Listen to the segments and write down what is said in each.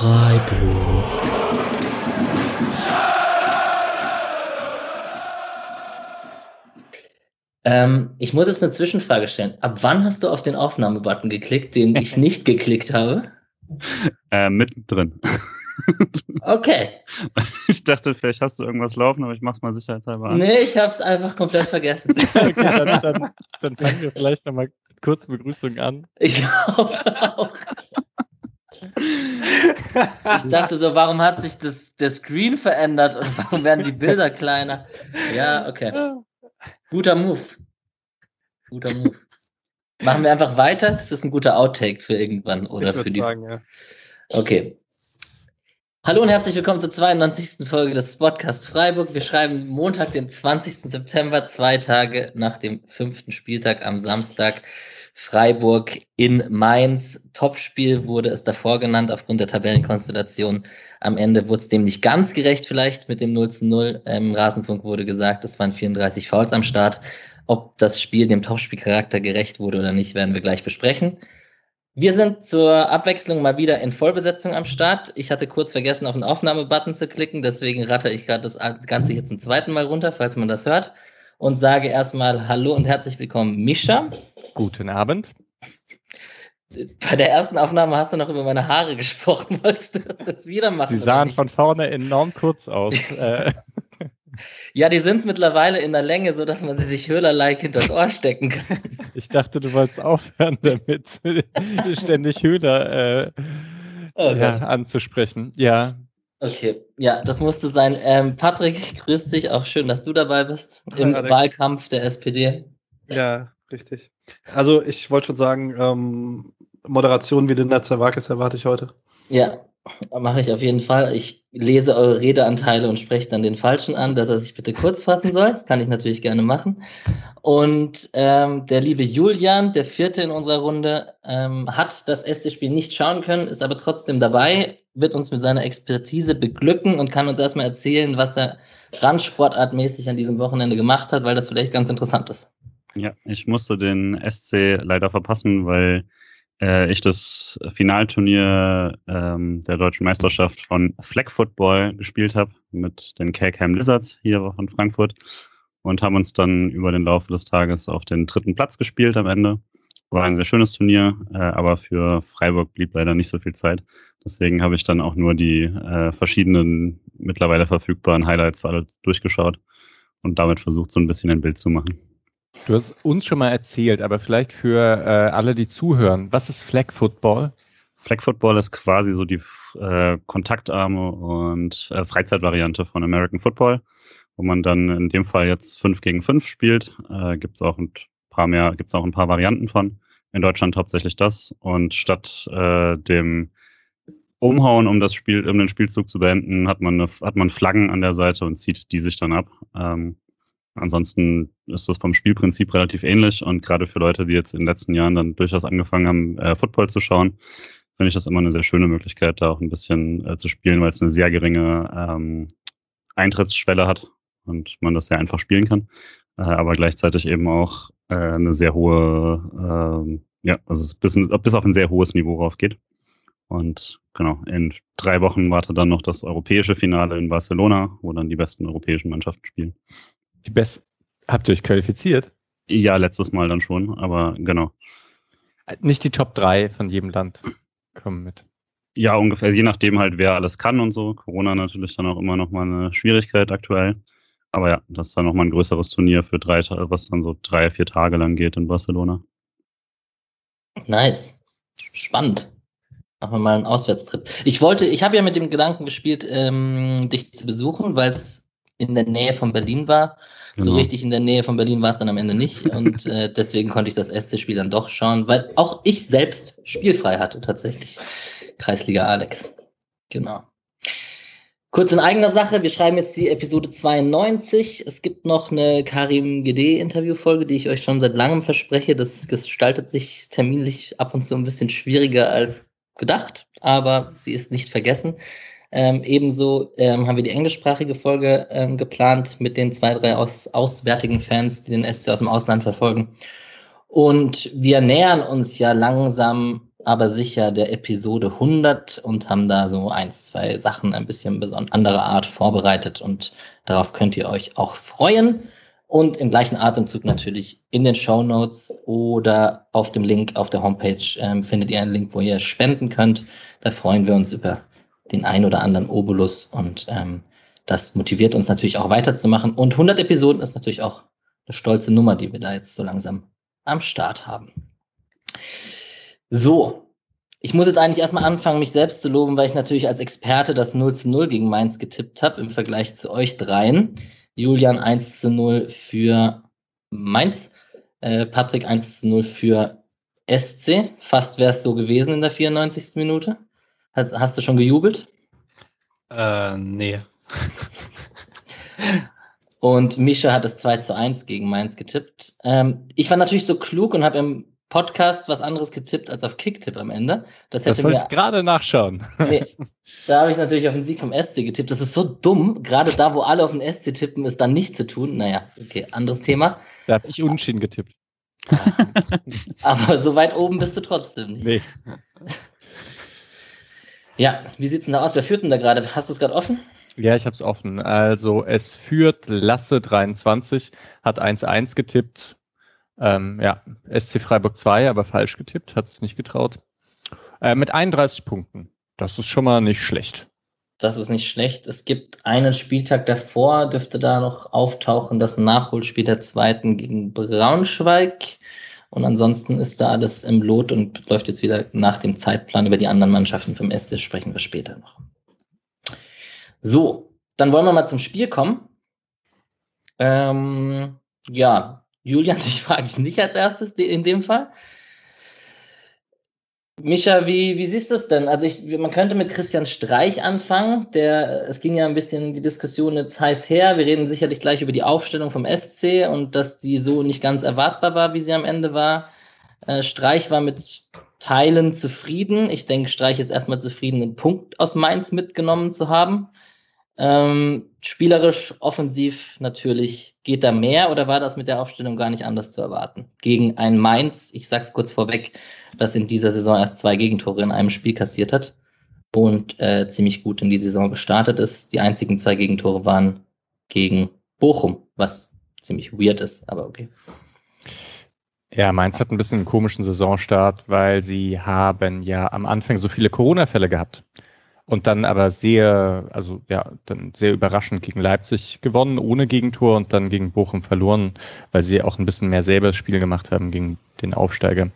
Freiburg. Ähm, ich muss jetzt eine Zwischenfrage stellen. Ab wann hast du auf den Aufnahmebutton geklickt, den ich nicht geklickt habe? Äh, mittendrin. Okay. Ich dachte, vielleicht hast du irgendwas laufen, aber ich mach's mal sicherheitshalber an. Nee, ich hab's einfach komplett vergessen. Okay, dann, dann, dann fangen wir vielleicht nochmal kurz Begrüßung an. Ich glaube auch. Ich dachte so, warum hat sich das, der Screen verändert und warum werden die Bilder kleiner? Ja, okay. Guter Move. Guter Move. Machen wir einfach weiter? Ist das ein guter Outtake für irgendwann oder ich für die? sagen, ja. Okay. Hallo und herzlich willkommen zur 92. Folge des Podcast Freiburg. Wir schreiben Montag, den 20. September, zwei Tage nach dem fünften Spieltag am Samstag. Freiburg in Mainz. Topspiel wurde es davor genannt, aufgrund der Tabellenkonstellation. Am Ende wurde es dem nicht ganz gerecht, vielleicht mit dem 0 zu 0. Im Rasenfunk wurde gesagt, es waren 34 Fouls am Start. Ob das Spiel dem Topspielcharakter gerecht wurde oder nicht, werden wir gleich besprechen. Wir sind zur Abwechslung mal wieder in Vollbesetzung am Start. Ich hatte kurz vergessen, auf den Aufnahmebutton zu klicken, deswegen ratte ich gerade das Ganze hier zum zweiten Mal runter, falls man das hört. Und sage erstmal Hallo und herzlich willkommen, Mischa. Guten Abend. Bei der ersten Aufnahme hast du noch über meine Haare gesprochen. Wolltest du das jetzt wieder machen? Sie sahen von vorne enorm kurz aus. äh, Ja, die sind mittlerweile in der Länge, so dass man sie sich höhlerlike hinters Ohr stecken kann. ich dachte, du wolltest aufhören damit, ständig Höhler äh, Oh ja, anzusprechen. Ja, Okay, ja, das musste sein. Ähm, Patrick, grüß dich, auch schön, dass du dabei bist im Hi, Alex. Wahlkampf der SPD. Ja, richtig. Also ich wollte schon sagen, ähm, Moderation wie den Netzerwakis erwarte ich heute. Ja, mache ich auf jeden Fall. Ich lese eure Redeanteile und spreche dann den Falschen an, dass er sich bitte kurz fassen soll. Das kann ich natürlich gerne machen. Und ähm, der liebe Julian, der vierte in unserer Runde, ähm, hat das erste Spiel nicht schauen können, ist aber trotzdem dabei, wird uns mit seiner Expertise beglücken und kann uns erstmal erzählen, was er randsportartmäßig an diesem Wochenende gemacht hat, weil das vielleicht ganz interessant ist. Ja, ich musste den SC leider verpassen, weil äh, ich das Finalturnier ähm, der deutschen Meisterschaft von Flag Football gespielt habe mit den Kelkham Lizards hier von Frankfurt und haben uns dann über den Laufe des Tages auf den dritten Platz gespielt am Ende. War ein sehr schönes Turnier, äh, aber für Freiburg blieb leider nicht so viel Zeit. Deswegen habe ich dann auch nur die äh, verschiedenen mittlerweile verfügbaren Highlights alle durchgeschaut und damit versucht, so ein bisschen ein Bild zu machen. Du hast uns schon mal erzählt, aber vielleicht für äh, alle, die zuhören, was ist Flag Football? Flag Football ist quasi so die äh, kontaktarme und äh, Freizeitvariante von American Football, wo man dann in dem Fall jetzt 5 gegen 5 spielt. Äh, gibt es auch ein paar mehr, gibt es auch ein paar Varianten von. In Deutschland hauptsächlich das. Und statt äh, dem Umhauen, um das Spiel, um den Spielzug zu beenden, hat man, eine, hat man Flaggen an der Seite und zieht die sich dann ab. Ähm, ansonsten ist das vom Spielprinzip relativ ähnlich und gerade für Leute, die jetzt in den letzten Jahren dann durchaus angefangen haben, äh, Football zu schauen, finde ich das immer eine sehr schöne Möglichkeit, da auch ein bisschen äh, zu spielen, weil es eine sehr geringe ähm, Eintrittsschwelle hat und man das sehr einfach spielen kann, äh, aber gleichzeitig eben auch äh, eine sehr hohe, ähm, ja, also es bis, bis auf ein sehr hohes Niveau raufgeht. Und genau, in drei Wochen wartet dann noch das europäische Finale in Barcelona, wo dann die besten europäischen Mannschaften spielen. Die Best Habt ihr euch qualifiziert? Ja, letztes Mal dann schon, aber genau. Äh, Nicht die Top 3 von jedem Land kommen mit. Ja, ungefähr, je nachdem halt, wer alles kann und so. Corona natürlich dann auch immer noch mal eine Schwierigkeit aktuell. Aber ja, das ist dann noch mal ein größeres Turnier für drei, was dann so drei, vier Tage lang geht in Barcelona. Nice. Spannend. Machen wir mal einen Auswärtstrip. Ich wollte, ich habe ja mit dem Gedanken gespielt, ähm, dich zu besuchen, weil es in der Nähe von Berlin war. So Genau. richtig in der Nähe von Berlin war es dann am Ende nicht. Und äh, deswegen konnte ich das erste Spiel dann doch schauen, weil auch ich selbst spielfrei hatte tatsächlich. Kreisliga Alex. Genau. Kurz in eigener Sache, wir schreiben jetzt die Episode 92. Es gibt noch eine Karim Gede-Interviewfolge, die ich euch schon seit langem verspreche. Das gestaltet sich terminlich ab und zu ein bisschen schwieriger als gedacht, aber sie ist nicht vergessen. Ähm, ebenso ähm, haben wir die englischsprachige Folge ähm, geplant mit den zwei, drei aus, auswärtigen Fans, die den SC aus dem Ausland verfolgen. Und wir nähern uns ja langsam aber sicher der Episode 100 und haben da so ein, zwei Sachen ein bisschen anderer Art vorbereitet und darauf könnt ihr euch auch freuen. Und im gleichen Atemzug natürlich in den Show Notes oder auf dem Link auf der Homepage ähm, findet ihr einen Link, wo ihr spenden könnt. Da freuen wir uns über den ein oder anderen Obolus und ähm, das motiviert uns natürlich auch weiterzumachen. Und 100 Episoden ist natürlich auch eine stolze Nummer, die wir da jetzt so langsam am Start haben. So, ich muss jetzt eigentlich erstmal anfangen, mich selbst zu loben, weil ich natürlich als Experte das 0 zu 0 gegen Mainz getippt habe im Vergleich zu euch dreien. Julian 1 zu 0 für Mainz, äh, Patrick 1 zu 0 für SC. Fast wäre es so gewesen in der 94. Minute. Hast, hast du schon gejubelt? Äh, nee. Und Misha hat es 2 zu 1 gegen Mainz getippt. Ähm, ich war natürlich so klug und habe im Podcast was anderes getippt als auf Kicktipp am Ende. Das, hätte das gerade nachschauen. Nee, da habe ich natürlich auf den Sieg vom SC getippt. Das ist so dumm. Gerade da, wo alle auf den SC tippen, ist dann nicht zu tun. Naja, okay, anderes Thema. Da habe ich Unschieden getippt. Aber so weit oben bist du trotzdem nicht. Nee. Ja, wie sieht's denn da aus? Wer führt denn da gerade? Hast du es gerade offen? Ja, ich habe es offen. Also es führt Lasse 23, hat 1-1 getippt. Ähm, ja, SC Freiburg 2, aber falsch getippt, hat es nicht getraut. Äh, mit 31 Punkten. Das ist schon mal nicht schlecht. Das ist nicht schlecht. Es gibt einen Spieltag davor, dürfte da noch auftauchen, das Nachholspiel der zweiten gegen Braunschweig. Und ansonsten ist da alles im Lot und läuft jetzt wieder nach dem Zeitplan über die anderen Mannschaften vom SC, sprechen wir später noch. So, dann wollen wir mal zum Spiel kommen. Ähm, ja, Julian, dich frage ich nicht als erstes in dem Fall. Micha, wie, wie siehst du es denn? Also ich, man könnte mit Christian Streich anfangen. Der, es ging ja ein bisschen die Diskussion jetzt heiß her. Wir reden sicherlich gleich über die Aufstellung vom SC und dass die so nicht ganz erwartbar war, wie sie am Ende war. Äh, Streich war mit Teilen zufrieden. Ich denke, Streich ist erstmal zufrieden, einen Punkt aus Mainz mitgenommen zu haben. Ähm, spielerisch, offensiv natürlich geht da mehr oder war das mit der Aufstellung gar nicht anders zu erwarten? Gegen ein Mainz, ich sag's kurz vorweg, das in dieser Saison erst zwei Gegentore in einem Spiel kassiert hat und äh, ziemlich gut in die Saison gestartet ist. Die einzigen zwei Gegentore waren gegen Bochum, was ziemlich weird ist, aber okay. Ja, Mainz hat ein bisschen einen komischen Saisonstart, weil sie haben ja am Anfang so viele Corona-Fälle gehabt und dann aber sehr, also ja, dann sehr überraschend gegen Leipzig gewonnen, ohne Gegentor und dann gegen Bochum verloren, weil sie auch ein bisschen mehr selber das Spiel gemacht haben gegen den Aufsteiger.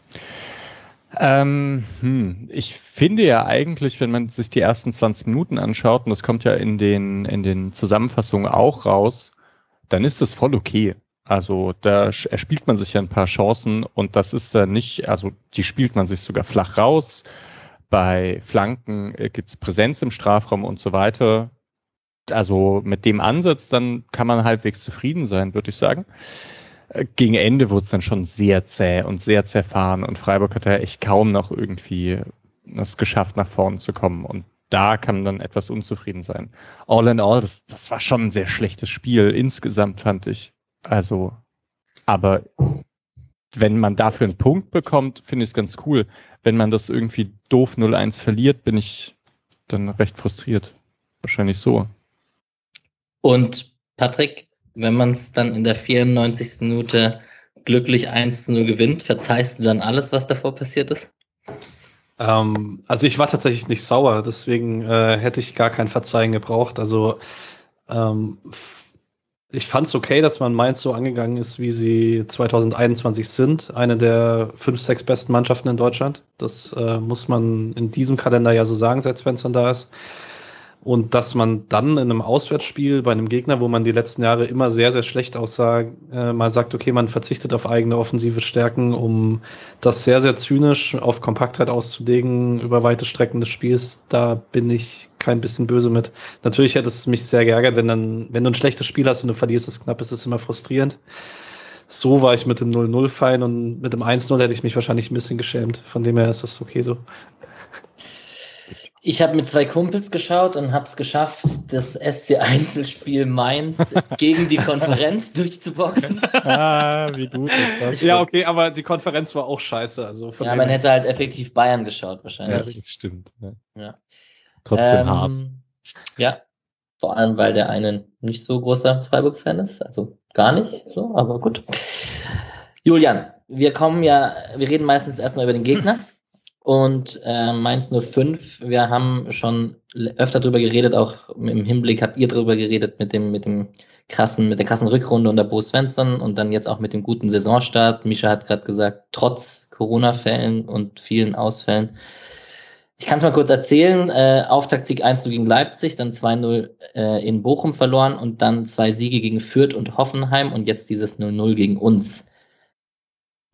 Ähm, hm, ich finde ja eigentlich, wenn man sich die ersten 20 Minuten anschaut, und das kommt ja in den, in den Zusammenfassungen auch raus, dann ist das voll okay. Also da erspielt man sich ja ein paar Chancen und das ist ja nicht, also die spielt man sich sogar flach raus bei Flanken äh, gibt es Präsenz im Strafraum und so weiter. Also mit dem Ansatz, dann kann man halbwegs zufrieden sein, würde ich sagen. Äh, gegen Ende wurde es dann schon sehr zäh und sehr zerfahren und Freiburg hat ja echt kaum noch irgendwie es geschafft, nach vorne zu kommen. Und da kann man dann etwas unzufrieden sein. All in all, das, das war schon ein sehr schlechtes Spiel insgesamt, fand ich. Also, aber wenn man dafür einen Punkt bekommt, finde ich es ganz cool. Wenn man das irgendwie doof 0-1 verliert, bin ich dann recht frustriert. Wahrscheinlich so. Und Patrick, wenn man es dann in der 94. Minute glücklich 1-0 gewinnt, verzeihst du dann alles, was davor passiert ist? Ähm, also ich war tatsächlich nicht sauer, deswegen äh, hätte ich gar kein Verzeihen gebraucht. Also ähm, ich fand es okay, dass man Mainz so angegangen ist, wie sie 2021 sind. Eine der fünf, sechs besten Mannschaften in Deutschland. Das äh, muss man in diesem Kalender ja so sagen, seit Svensson da ist. Und dass man dann in einem Auswärtsspiel bei einem Gegner, wo man die letzten Jahre immer sehr, sehr schlecht aussah, äh, mal sagt, okay, man verzichtet auf eigene offensive Stärken, um das sehr, sehr zynisch auf Kompaktheit auszulegen über weite Strecken des Spiels, da bin ich kein bisschen böse mit. Natürlich hätte es mich sehr geärgert, wenn dann, wenn du ein schlechtes Spiel hast und du verlierst es knapp, ist es immer frustrierend. So war ich mit dem 0-0 fein und mit dem 1-0 hätte ich mich wahrscheinlich ein bisschen geschämt. Von dem her ist das okay so. Ich habe mit zwei Kumpels geschaut und habe es geschafft, das SC-Einzelspiel Mainz gegen die Konferenz durchzuboxen. Ah, wie gut ist das? Ja, okay, aber die Konferenz war auch scheiße. Also von Ja, man hätte halt effektiv Bayern geschaut Ja, wahrscheinlich. das stimmt. Ja. Ja. Trotzdem Ähm, hart. Ja, vor allem, weil der eine nicht so großer Freiburg-Fan ist. Also gar nicht so, aber gut. Julian, wir kommen ja, wir reden meistens erstmal über den Gegner. Und äh, Mainz 05, wir haben schon öfter drüber geredet, auch im Hinblick habt ihr drüber geredet mit dem, mit dem krassen, mit der krassen Rückrunde unter Bo Svensson und dann jetzt auch mit dem guten Saisonstart. Misha hat gerade gesagt, trotz Corona-Fällen und vielen Ausfällen. Ich kann es mal kurz erzählen. Äh, Auftaktsieg 1 gegen Leipzig, dann 2-0 äh, in Bochum verloren und dann zwei Siege gegen Fürth und Hoffenheim und jetzt dieses 0-0 gegen uns.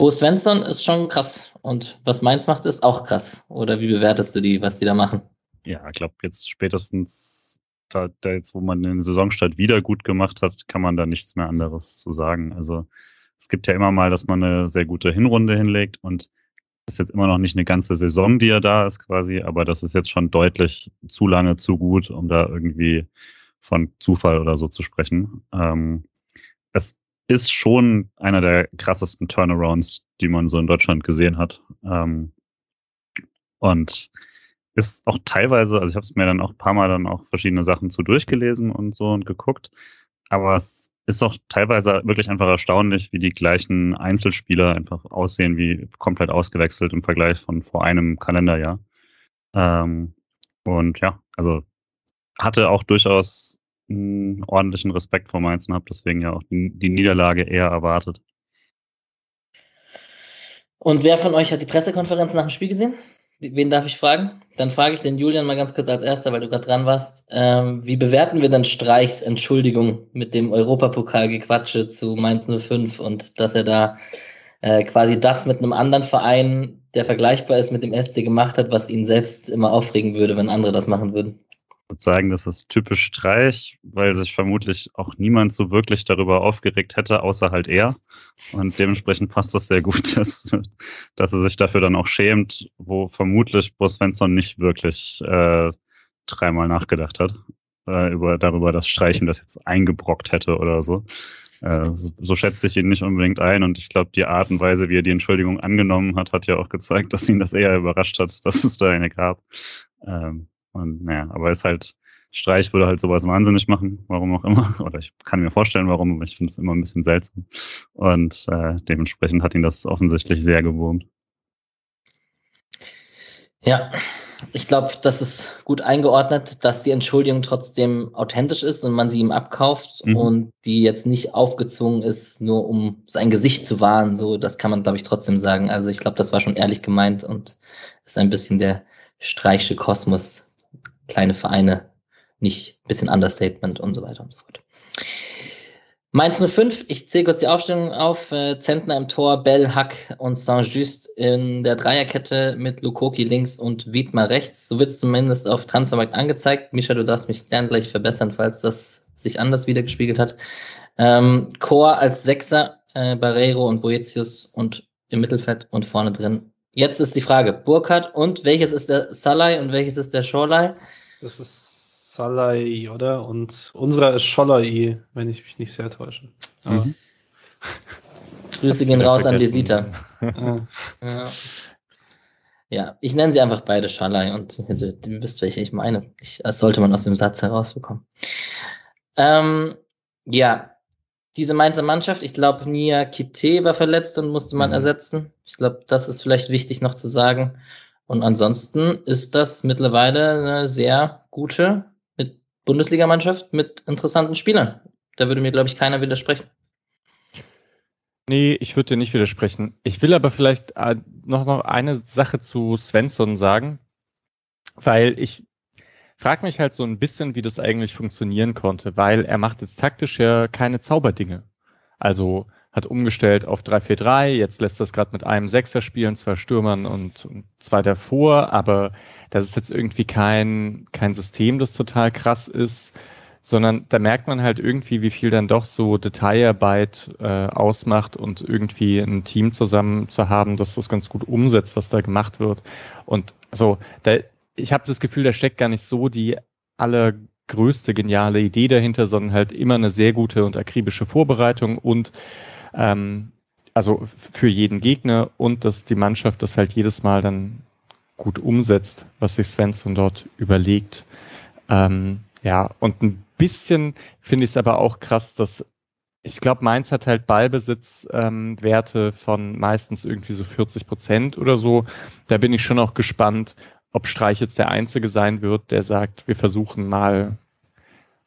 Bo Svensson ist schon krass und was Mainz macht, ist auch krass. Oder wie bewertest du die, was die da machen? Ja, ich glaube, jetzt spätestens, da, da jetzt, wo man den Saisonstart wieder gut gemacht hat, kann man da nichts mehr anderes zu sagen. Also es gibt ja immer mal, dass man eine sehr gute Hinrunde hinlegt und ist jetzt immer noch nicht eine ganze Saison, die er da ist quasi, aber das ist jetzt schon deutlich zu lange, zu gut, um da irgendwie von Zufall oder so zu sprechen. Ähm, es ist schon einer der krassesten Turnarounds, die man so in Deutschland gesehen hat. Ähm, und ist auch teilweise, also ich habe es mir dann auch ein paar Mal dann auch verschiedene Sachen zu durchgelesen und so und geguckt, aber es ist auch teilweise wirklich einfach erstaunlich, wie die gleichen Einzelspieler einfach aussehen, wie komplett ausgewechselt im Vergleich von vor einem Kalenderjahr. Ähm, und ja, also hatte auch durchaus einen ordentlichen Respekt vor Mainz und habe deswegen ja auch die, die Niederlage eher erwartet. Und wer von euch hat die Pressekonferenz nach dem Spiel gesehen? Wen darf ich fragen? Dann frage ich den Julian mal ganz kurz als erster, weil du gerade dran warst. Ähm, wie bewerten wir dann Streichs Entschuldigung mit dem Europapokalgequatsche zu Mainz 05 und dass er da äh, quasi das mit einem anderen Verein, der vergleichbar ist mit dem SC gemacht hat, was ihn selbst immer aufregen würde, wenn andere das machen würden? Würde sagen, das ist typisch Streich, weil sich vermutlich auch niemand so wirklich darüber aufgeregt hätte, außer halt er. Und dementsprechend passt das sehr gut, dass, dass er sich dafür dann auch schämt, wo vermutlich Bo Svensson nicht wirklich äh, dreimal nachgedacht hat äh, über darüber, dass Streichen das jetzt eingebrockt hätte oder so. Äh, so, so schätze ich ihn nicht unbedingt ein und ich glaube, die Art und Weise, wie er die Entschuldigung angenommen hat, hat ja auch gezeigt, dass ihn das eher überrascht hat, dass es da eine gab. Ähm, und naja, aber ist halt, Streich würde halt sowas wahnsinnig machen, warum auch immer. Oder ich kann mir vorstellen, warum, aber ich finde es immer ein bisschen seltsam. Und äh, dementsprechend hat ihn das offensichtlich sehr gewurmt. Ja, ich glaube, das ist gut eingeordnet, dass die Entschuldigung trotzdem authentisch ist und man sie ihm abkauft Mhm. und die jetzt nicht aufgezwungen ist, nur um sein Gesicht zu wahren. So, das kann man, glaube ich, trotzdem sagen. Also ich glaube, das war schon ehrlich gemeint und ist ein bisschen der streichsche Kosmos, kleine Vereine, nicht bisschen Understatement und so weiter und so fort. Mainz 05, ich zähle kurz die Aufstellung auf. Äh, Zentner im Tor, Bell, Hack und Saint-Just in der Dreierkette mit Lukoki links und Wiedmer rechts. So wird es zumindest auf Transfermarkt angezeigt. Misha, du darfst mich gern gleich verbessern, falls das sich anders wiedergespiegelt hat. Ähm, Chor als Sechser, äh, Barreiro und Boetius und im Mittelfeld und vorne drin. Jetzt ist die Frage, Burkhardt und welches ist der Salai und welches ist der Schorlei? Das ist Salai, oder? Und unserer ist Scholai, wenn ich mich nicht sehr täusche. Mhm. Grüße gehen raus an Lesita. äh, Ja. Ja, ich nenne sie einfach beide Schalai und du, du wisst, welche ich meine. Ich, das sollte man aus dem Satz herausbekommen. Ähm, ja, diese Mainzer Mannschaft, ich glaube, Nia Kite war verletzt und musste man Mhm. ersetzen. Ich glaube, das ist vielleicht wichtig noch zu sagen. Und ansonsten ist das mittlerweile eine sehr gute Bundesligamannschaft mit interessanten Spielern. Da würde mir, glaube ich, keiner widersprechen. Nee, ich würde dir nicht widersprechen. Ich will aber vielleicht äh, noch, noch eine Sache zu Svensson sagen, weil ich frage mich halt so ein bisschen, wie das eigentlich funktionieren konnte, weil er macht jetzt taktisch ja keine Zauberdinge. Also hat umgestellt auf 3-4-3, jetzt lässt das gerade mit einem Sechser spielen, zwei Stürmern und, und zwei davor, aber das ist jetzt irgendwie kein, kein System, das total krass ist sondern da merkt man halt irgendwie, wie viel dann doch so Detailarbeit äh, ausmacht und irgendwie ein Team zusammen zu haben, das das ganz gut umsetzt, was da gemacht wird. Und also da, ich habe das Gefühl, da steckt gar nicht so die allergrößte geniale Idee dahinter, sondern halt immer eine sehr gute und akribische Vorbereitung und ähm, also für jeden Gegner und dass die Mannschaft das halt jedes Mal dann gut umsetzt, was sich Svensson dort überlegt. Ähm, ja, und ein bisschen finde ich es aber auch krass, dass ich glaube, Mainz hat halt Ballbesitzwerte ähm, von meistens irgendwie so 40 Prozent oder so. Da bin ich schon auch gespannt, ob Streich jetzt der Einzige sein wird, der sagt, wir versuchen mal,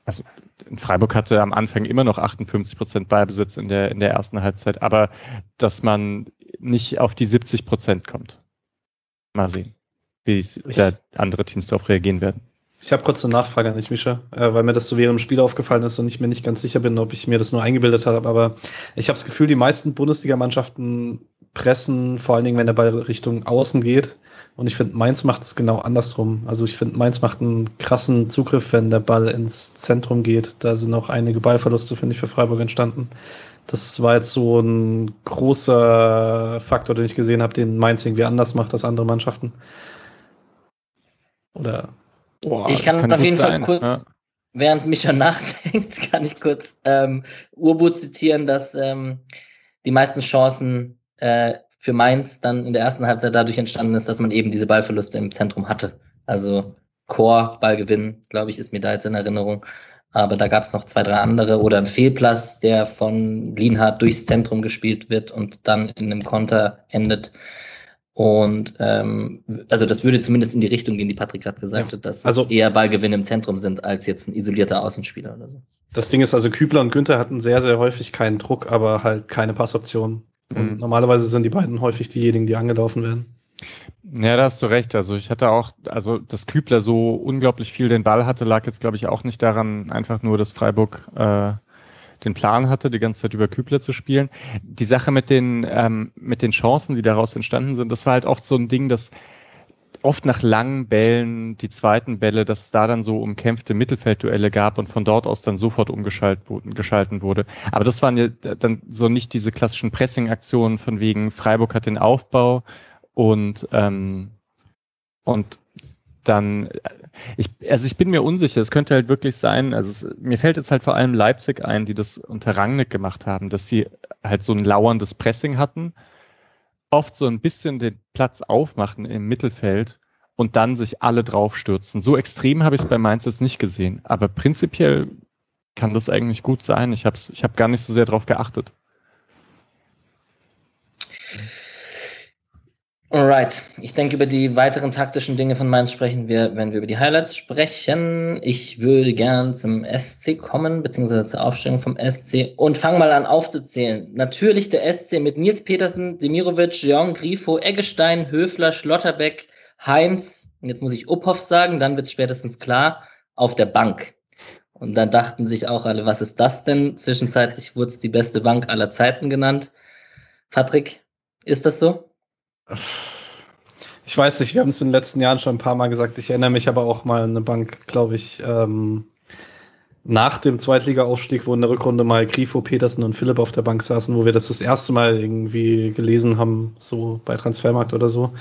also in Freiburg hatte am Anfang immer noch 58 Prozent Ballbesitz in der, in der ersten Halbzeit, aber dass man nicht auf die 70 Prozent kommt. Mal sehen, wie da andere Teams darauf reagieren werden. Ich habe kurz eine Nachfrage an dich, Mischa, äh, weil mir das so während dem Spiel aufgefallen ist und ich mir nicht ganz sicher bin, ob ich mir das nur eingebildet habe. Aber ich habe das Gefühl, die meisten Bundesligamannschaften pressen, vor allen Dingen, wenn der Ball Richtung Außen geht. Und ich finde, Mainz macht es genau andersrum. Also ich finde, Mainz macht einen krassen Zugriff, wenn der Ball ins Zentrum geht. Da sind auch einige Ballverluste, finde ich, für Freiburg entstanden. Das war jetzt so ein großer Faktor, den ich gesehen habe, den Mainz irgendwie anders macht als andere Mannschaften. Oder Boah, ich kann, kann auf jeden sein. Fall kurz, ja. während Micha nachdenkt, kann ich kurz ähm, Urbu zitieren, dass ähm, die meisten Chancen äh, für Mainz dann in der ersten Halbzeit dadurch entstanden ist, dass man eben diese Ballverluste im Zentrum hatte. Also Chor, Ballgewinn, glaube ich, ist mir da jetzt in Erinnerung. Aber da gab es noch zwei, drei andere oder ein Fehlplatz, der von Lienhardt durchs Zentrum gespielt wird und dann in einem Konter endet. Und ähm, also das würde zumindest in die Richtung gehen, die Patrick gerade gesagt ja. hat, dass also, eher Ballgewinne im Zentrum sind als jetzt ein isolierter Außenspieler oder so. Das Ding ist also, Kübler und Günther hatten sehr, sehr häufig keinen Druck, aber halt keine Passoptionen. Und mhm. normalerweise sind die beiden häufig diejenigen, die angelaufen werden. Ja, da hast du recht. Also ich hatte auch, also dass Kübler so unglaublich viel den Ball hatte, lag jetzt, glaube ich, auch nicht daran, einfach nur, dass Freiburg äh, den Plan hatte, die ganze Zeit über Kübler zu spielen. Die Sache mit den, ähm, mit den Chancen, die daraus entstanden sind, das war halt oft so ein Ding, dass oft nach langen Bällen, die zweiten Bälle, dass es da dann so umkämpfte Mittelfeldduelle gab und von dort aus dann sofort umgeschalten wurde. Aber das waren ja dann so nicht diese klassischen Pressing-Aktionen von wegen Freiburg hat den Aufbau und ähm, und dann, ich, also ich bin mir unsicher, es könnte halt wirklich sein, also es, mir fällt jetzt halt vor allem Leipzig ein, die das unter Rangnick gemacht haben, dass sie halt so ein lauerndes Pressing hatten, oft so ein bisschen den Platz aufmachen im Mittelfeld und dann sich alle draufstürzen. So extrem habe ich es bei Mainz jetzt nicht gesehen, aber prinzipiell kann das eigentlich gut sein. Ich habe ich hab gar nicht so sehr drauf geachtet. Alright, ich denke, über die weiteren taktischen Dinge von Mainz sprechen wir, wenn wir über die Highlights sprechen. Ich würde gern zum SC kommen, beziehungsweise zur Aufstellung vom SC und fang mal an aufzuzählen. Natürlich der SC mit Nils Petersen, Demirovic, Jean Grifo, Eggestein, Höfler, Schlotterbeck, Heinz, und jetzt muss ich Uphoff sagen, dann wird es spätestens klar, auf der Bank. Und dann dachten sich auch alle, was ist das denn? Zwischenzeitlich wurde es die beste Bank aller Zeiten genannt. Patrick, ist das so? Ich weiß nicht, wir haben es in den letzten Jahren schon ein paar Mal gesagt. Ich erinnere mich aber auch mal an eine Bank, glaube ich, ähm, nach dem Zweitliga-Aufstieg, wo in der Rückrunde mal Grifo, Petersen und Philipp auf der Bank saßen, wo wir das das erste Mal irgendwie gelesen haben, so bei Transfermarkt oder so.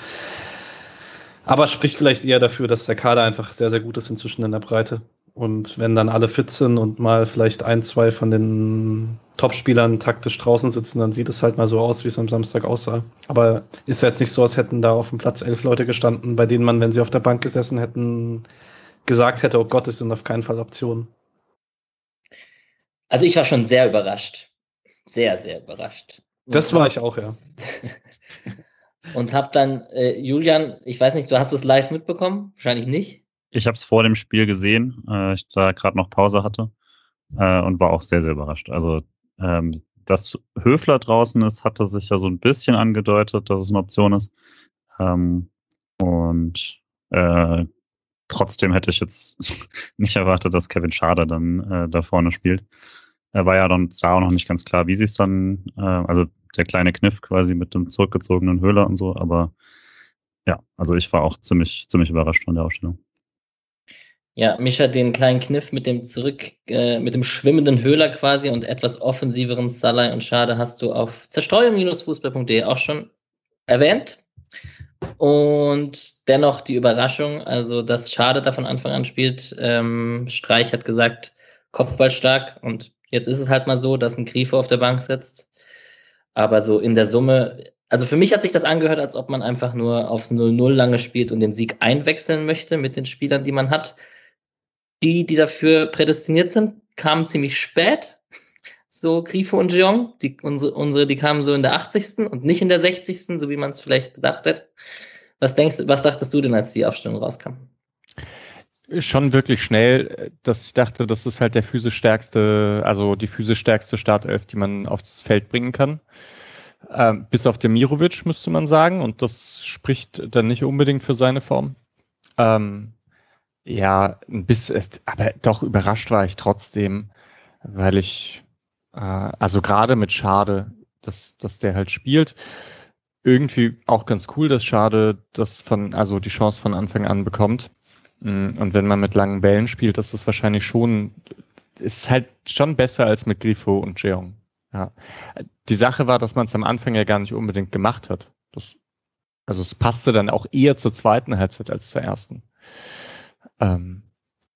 Aber spricht vielleicht eher dafür, dass der Kader einfach sehr, sehr gut ist inzwischen in der Breite. Und wenn dann alle fit sind und mal vielleicht ein, zwei von den Topspielern taktisch draußen sitzen, dann sieht es halt mal so aus, wie es am Samstag aussah. Aber ist ja jetzt nicht so, als hätten da auf dem Platz elf Leute gestanden, bei denen man, wenn sie auf der Bank gesessen hätten, gesagt hätte, oh Gott, es sind auf keinen Fall Optionen. Also ich war schon sehr überrascht. Sehr, sehr überrascht. Das war ich auch, ja. und hab dann, äh, Julian, ich weiß nicht, du hast es live mitbekommen? Wahrscheinlich nicht. Ich habe es vor dem Spiel gesehen, äh, ich da gerade noch Pause hatte äh, und war auch sehr, sehr überrascht. Also ähm, dass Höfler draußen ist, hatte sich ja so ein bisschen angedeutet, dass es eine Option ist. Ähm, und äh, trotzdem hätte ich jetzt nicht erwartet, dass Kevin Schade dann äh, da vorne spielt. Er war ja dann da auch noch nicht ganz klar, wie sie es dann, äh, also der kleine Kniff quasi mit dem zurückgezogenen Höhler und so, aber ja, also ich war auch ziemlich, ziemlich überrascht von der Ausstellung. Ja, Mischa, den kleinen Kniff mit dem zurück, äh, mit dem schwimmenden Höhler quasi und etwas offensiveren Salai und Schade hast du auf zerstreuung-fußball.de auch schon erwähnt. Und dennoch die Überraschung, also dass Schade da von Anfang an spielt. Ähm, Streich hat gesagt, Kopfball stark und jetzt ist es halt mal so, dass ein Grifo auf der Bank sitzt. Aber so in der Summe, also für mich hat sich das angehört, als ob man einfach nur aufs 0-0 lange spielt und den Sieg einwechseln möchte mit den Spielern, die man hat. Die, die dafür prädestiniert sind, kamen ziemlich spät. So Grifo und Jeong, die, unsere, unsere, die kamen so in der 80. und nicht in der 60. so wie man es vielleicht gedacht hätte. Was denkst was dachtest du denn, als die Aufstellung rauskam? Schon wirklich schnell, dass ich dachte, das ist halt der physisch stärkste, also die physisch stärkste Startelf, die man aufs Feld bringen kann. Ähm, bis auf Demirovic müsste man sagen, und das spricht dann nicht unbedingt für seine Form. Ähm, ja, ein bisschen, aber doch überrascht war ich trotzdem, weil ich, äh, also gerade mit Schade, dass, dass der halt spielt irgendwie auch ganz cool, dass Schade das von, also die Chance von Anfang an bekommt. Mm, und wenn man mit langen Bällen spielt, ist das wahrscheinlich schon, ist halt schon besser als mit Grifo und Jeong. Ja. Die Sache war, dass man es am Anfang ja gar nicht unbedingt gemacht hat. Das, also es passte dann auch eher zur zweiten Halbzeit als zur ersten. Ähm,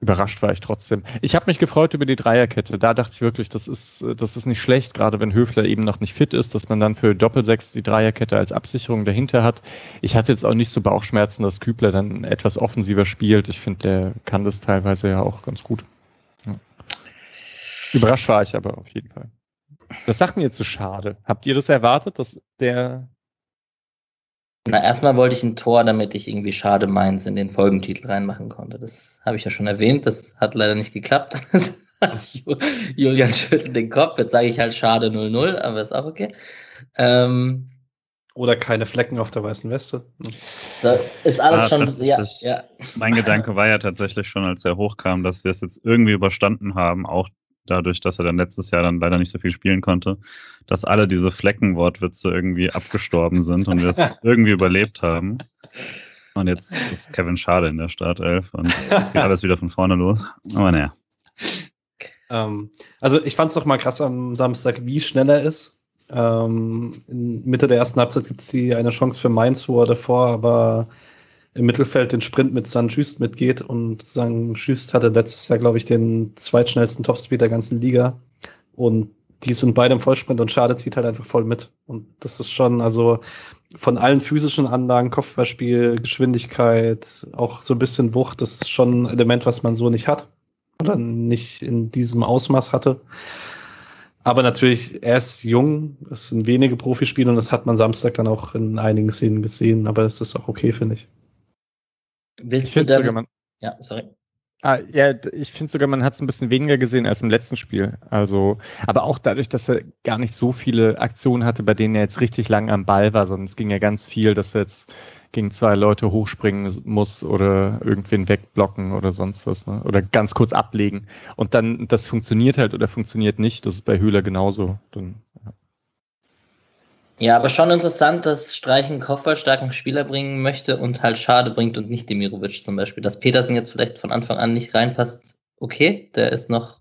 überrascht war ich trotzdem. Ich habe mich gefreut über die Dreierkette. Da dachte ich wirklich, das ist, das ist nicht schlecht, gerade wenn Höfler eben noch nicht fit ist, dass man dann für Doppelsechs die Dreierkette als Absicherung dahinter hat. Ich hatte jetzt auch nicht so Bauchschmerzen, dass Kübler dann etwas offensiver spielt. Ich finde, der kann das teilweise ja auch ganz gut. Überrascht war ich aber auf jeden Fall. Das sagt mir jetzt so schade. Habt ihr das erwartet, dass der na, erstmal wollte ich ein Tor, damit ich irgendwie Schade Mainz in den Folgentitel reinmachen konnte. Das habe ich ja schon erwähnt. Das hat leider nicht geklappt. Julian schüttelt den Kopf. Jetzt sage ich halt Schade 0-0, aber ist auch okay. Ähm, Oder keine Flecken auf der weißen Weste. Das ist alles ah, schon, ja, ja. Mein Gedanke war ja tatsächlich schon, als er hochkam, dass wir es jetzt irgendwie überstanden haben, auch dadurch, dass er dann letztes Jahr dann leider nicht so viel spielen konnte, dass alle diese Fleckenwortwitze irgendwie abgestorben sind und wir es irgendwie überlebt haben. Und jetzt ist Kevin Schade in der Startelf und es geht alles wieder von vorne los. Aber naja. Ähm, also ich fand es doch mal krass am Samstag, wie schnell er ist. Ähm, in Mitte der ersten Halbzeit gibt es eine Chance für Mainz, wo er davor aber im Mittelfeld den Sprint mit San Schüst mitgeht und San Schüst hatte letztes Jahr, glaube ich, den zweitschnellsten Topspeed der ganzen Liga. Und die sind beide im Vollsprint und Schade zieht halt einfach voll mit. Und das ist schon, also von allen physischen Anlagen, Kopfballspiel, Geschwindigkeit, auch so ein bisschen Wucht, das ist schon ein Element, was man so nicht hat. Oder nicht in diesem Ausmaß hatte. Aber natürlich, er ist jung, es sind wenige Profispiele und das hat man Samstag dann auch in einigen Szenen gesehen, aber es ist auch okay, finde ich. Willst du dann, sogar man, ja, sorry. Ah, ja, ich finde sogar, man hat es ein bisschen weniger gesehen als im letzten Spiel. Also, aber auch dadurch, dass er gar nicht so viele Aktionen hatte, bei denen er jetzt richtig lang am Ball war, sondern es ging ja ganz viel, dass er jetzt gegen zwei Leute hochspringen muss oder irgendwen wegblocken oder sonst was, ne? Oder ganz kurz ablegen. Und dann, das funktioniert halt oder funktioniert nicht. Das ist bei Höhler genauso. Dann, ja. Aber schon interessant, dass Streich einen kopfballstarken Spieler bringen möchte und halt Schade bringt und nicht Demirovic zum Beispiel. Dass Petersen jetzt vielleicht von Anfang an nicht reinpasst, okay, der ist noch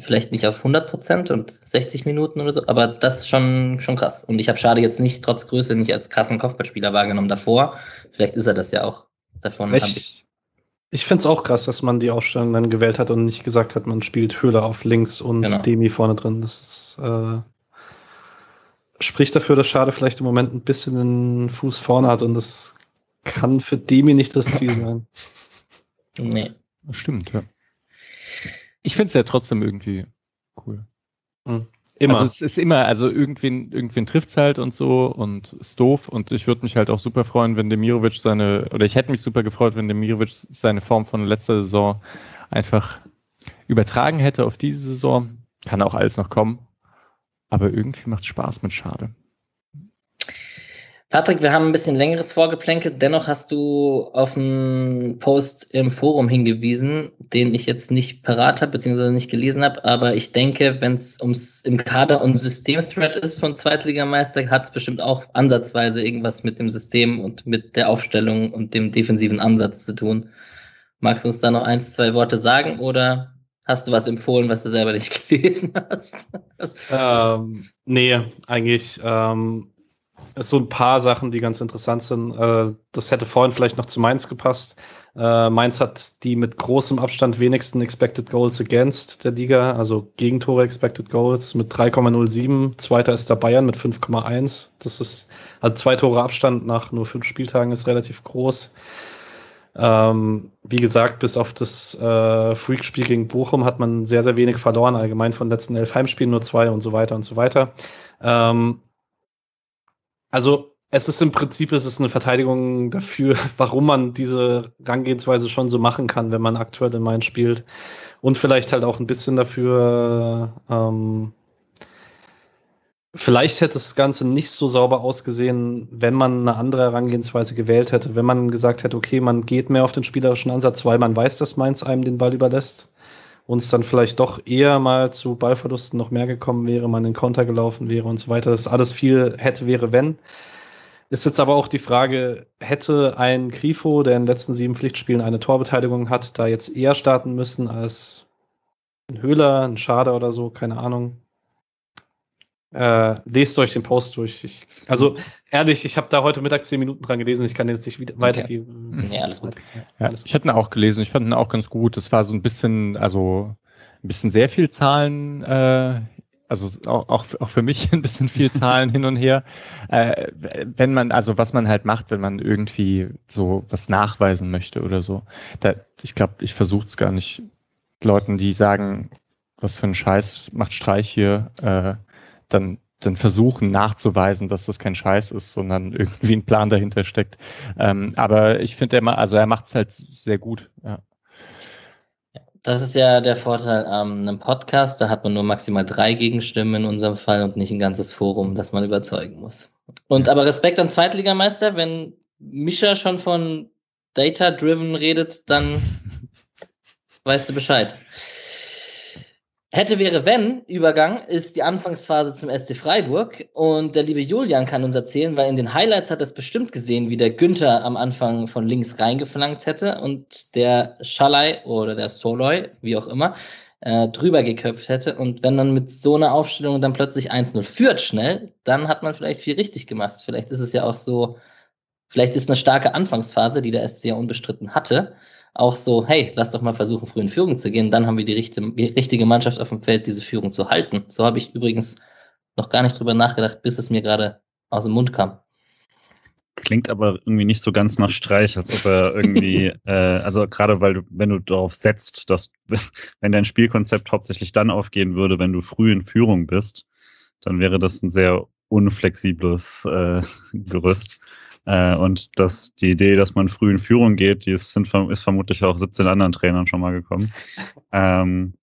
vielleicht nicht auf 100 Prozent und 60 Minuten oder so, aber das ist schon, schon krass. Und ich habe Schade jetzt nicht, trotz Größe, nicht als krassen Kopfballspieler wahrgenommen davor. Vielleicht ist er das ja auch. Davon ich ich, ich finde es auch krass, dass man die Aufstellung dann gewählt hat und nicht gesagt hat, man spielt Höhler auf links und genau. Demi vorne drin. Das ist äh, spricht dafür, dass Schade vielleicht im Moment ein bisschen den Fuß vorne hat und das kann für Demi nicht das Ziel sein. Nee. Das stimmt, ja. Ich finde es ja trotzdem irgendwie cool. Mhm. Immer. Also es ist immer, also irgendwen, irgendwen trifft's halt und so und ist doof und ich würde mich halt auch super freuen, wenn Demirovic seine, oder ich hätte mich super gefreut, wenn Demirovic seine Form von letzter Saison einfach übertragen hätte auf diese Saison. Kann auch alles noch kommen. Aber irgendwie macht Spaß mit Schade. Patrick, wir haben ein bisschen längeres vorgeplänkelt. Dennoch hast du auf einen Post im Forum hingewiesen, den ich jetzt nicht parat habe, beziehungsweise nicht gelesen habe. Aber ich denke, wenn es ums im Kader und System-Thread ist von Zweitligameister, hat es bestimmt auch ansatzweise irgendwas mit dem System und mit der Aufstellung und dem defensiven Ansatz zu tun. Magst du uns da noch eins, zwei Worte sagen oder Hast du was empfohlen, was du selber nicht gelesen hast? ähm, nee, eigentlich. Ähm, so ein paar Sachen, die ganz interessant sind. Äh, das hätte vorhin vielleicht noch zu Mainz gepasst. Äh, Mainz hat die mit großem Abstand wenigsten Expected Goals against der Liga, also Gegentore Expected Goals mit 3,07. Zweiter ist der Bayern mit 5,1. Das ist, also zwei Tore Abstand nach nur fünf Spieltagen ist relativ groß. Ähm, wie gesagt, bis auf das äh, Freak-Spiel gegen Bochum hat man sehr, sehr wenig verloren. Allgemein von den letzten elf Heimspielen nur zwei und so weiter und so weiter. Ähm, also es ist im Prinzip es ist eine Verteidigung dafür, warum man diese Rangehensweise schon so machen kann, wenn man aktuell in Mainz spielt. Und vielleicht halt auch ein bisschen dafür, ähm, vielleicht hätte das Ganze nicht so sauber ausgesehen, wenn man eine andere Herangehensweise gewählt hätte. Wenn man gesagt hätte, okay, man geht mehr auf den spielerischen Ansatz, weil man weiß, dass Mainz einem den Ball überlässt. Uns dann vielleicht doch eher mal zu Ballverlusten noch mehr gekommen wäre, man in Konter gelaufen wäre und so weiter. Das alles viel hätte, wäre, wenn. Ist jetzt aber auch die Frage, hätte ein Grifo, der in den letzten sieben Pflichtspielen eine Torbeteiligung hat, da jetzt eher starten müssen als ein Höhler, ein Schade oder so, keine Ahnung. Äh, lest euch den Post durch. Ich, also ehrlich, ich habe da heute Mittag zehn Minuten dran gelesen. Ich kann jetzt nicht wieder weitergeben. Okay. Ja, alles gut. Ja, ich hätte ihn auch gelesen. Ich fand ihn auch ganz gut. Es war so ein bisschen, also ein bisschen sehr viel Zahlen äh, also auch, auch, auch für mich ein bisschen viel Zahlen hin und her. Äh, wenn man, also was man halt macht, wenn man irgendwie so was nachweisen möchte oder so. Da, ich glaube, ich versuche es gar nicht Leuten, die sagen, was für ein Scheiß macht Streich hier, äh, dann dann versuchen nachzuweisen, dass das kein Scheiß ist, sondern irgendwie ein Plan dahinter steckt. Ähm, aber ich finde, er, also er macht es halt sehr gut. Ja. Das ist ja der Vorteil an einem Podcast. Da hat man nur maximal drei Gegenstimmen in unserem Fall und nicht ein ganzes Forum, das man überzeugen muss. Und aber Respekt an Zweitligameister, wenn Mischa schon von Data-Driven redet, dann weißt du Bescheid. Hätte wäre wenn Übergang ist die Anfangsphase zum SC Freiburg. Und der liebe Julian kann uns erzählen, weil in den Highlights hat er es bestimmt gesehen, wie der Günther am Anfang von links reingeflankt hätte und der Schalai oder der Soloy, wie auch immer, äh, drüber geköpft hätte. Und wenn dann mit so einer Aufstellung dann plötzlich 1-0 führt schnell, dann hat man vielleicht viel richtig gemacht. Vielleicht ist es ja auch so, vielleicht ist eine starke Anfangsphase, die der SC ja unbestritten hatte, auch so, hey, lass doch mal versuchen, früh in Führung zu gehen. Dann haben wir die richtige Mannschaft auf dem Feld, diese Führung zu halten. So habe ich übrigens noch gar nicht drüber nachgedacht, bis es mir gerade aus dem Mund kam. Klingt aber irgendwie nicht so ganz nach Streich, als ob er irgendwie, äh, also gerade weil du, wenn du darauf setzt, dass wenn dein Spielkonzept hauptsächlich dann aufgehen würde, wenn du früh in Führung bist, dann wäre das ein sehr unflexibles äh, Gerüst. Äh, und dass die Idee, dass man früh in Führung geht, die ist, sind, ist vermutlich auch 17 anderen Trainern schon mal gekommen. Ähm,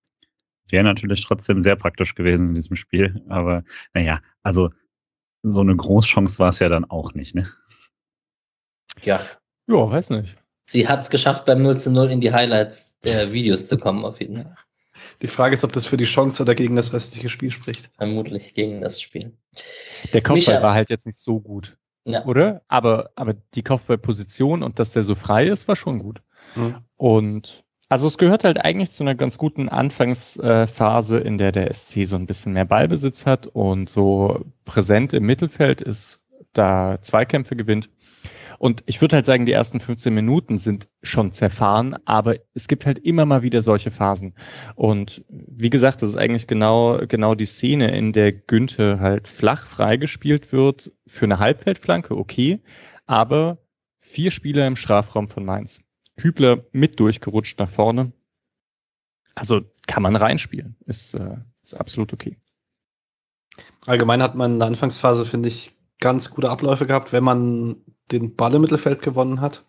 Wäre natürlich trotzdem sehr praktisch gewesen in diesem Spiel. Aber naja, also so eine Großchance war es ja dann auch nicht, ne? Ja. Ja, weiß nicht. Sie hat es geschafft, beim 0 zu 0 in die Highlights der Videos zu kommen, auf jeden Fall. Die Frage ist, ob das für die Chance oder gegen das restliche Spiel spricht. Vermutlich gegen das Spiel. Der Kopfball war halt jetzt nicht so gut. Ja. Oder? Aber, aber die Kopfballposition und dass der so frei ist, war schon gut. Mhm. Und also es gehört halt eigentlich zu einer ganz guten Anfangsphase, in der der SC so ein bisschen mehr Ballbesitz hat und so präsent im Mittelfeld ist, da Zweikämpfe gewinnt. Und ich würde halt sagen, die ersten 15 Minuten sind schon zerfahren, aber es gibt halt immer mal wieder solche Phasen. Und wie gesagt, das ist eigentlich genau, genau die Szene, in der Günther halt flach freigespielt wird für eine Halbfeldflanke, okay, aber vier Spieler im Strafraum von Mainz. Hübler mit durchgerutscht nach vorne. Also kann man reinspielen. Ist, äh, ist absolut okay. Allgemein hat man in der Anfangsphase, finde ich, ganz gute Abläufe gehabt, wenn man den Ball im Mittelfeld gewonnen hat.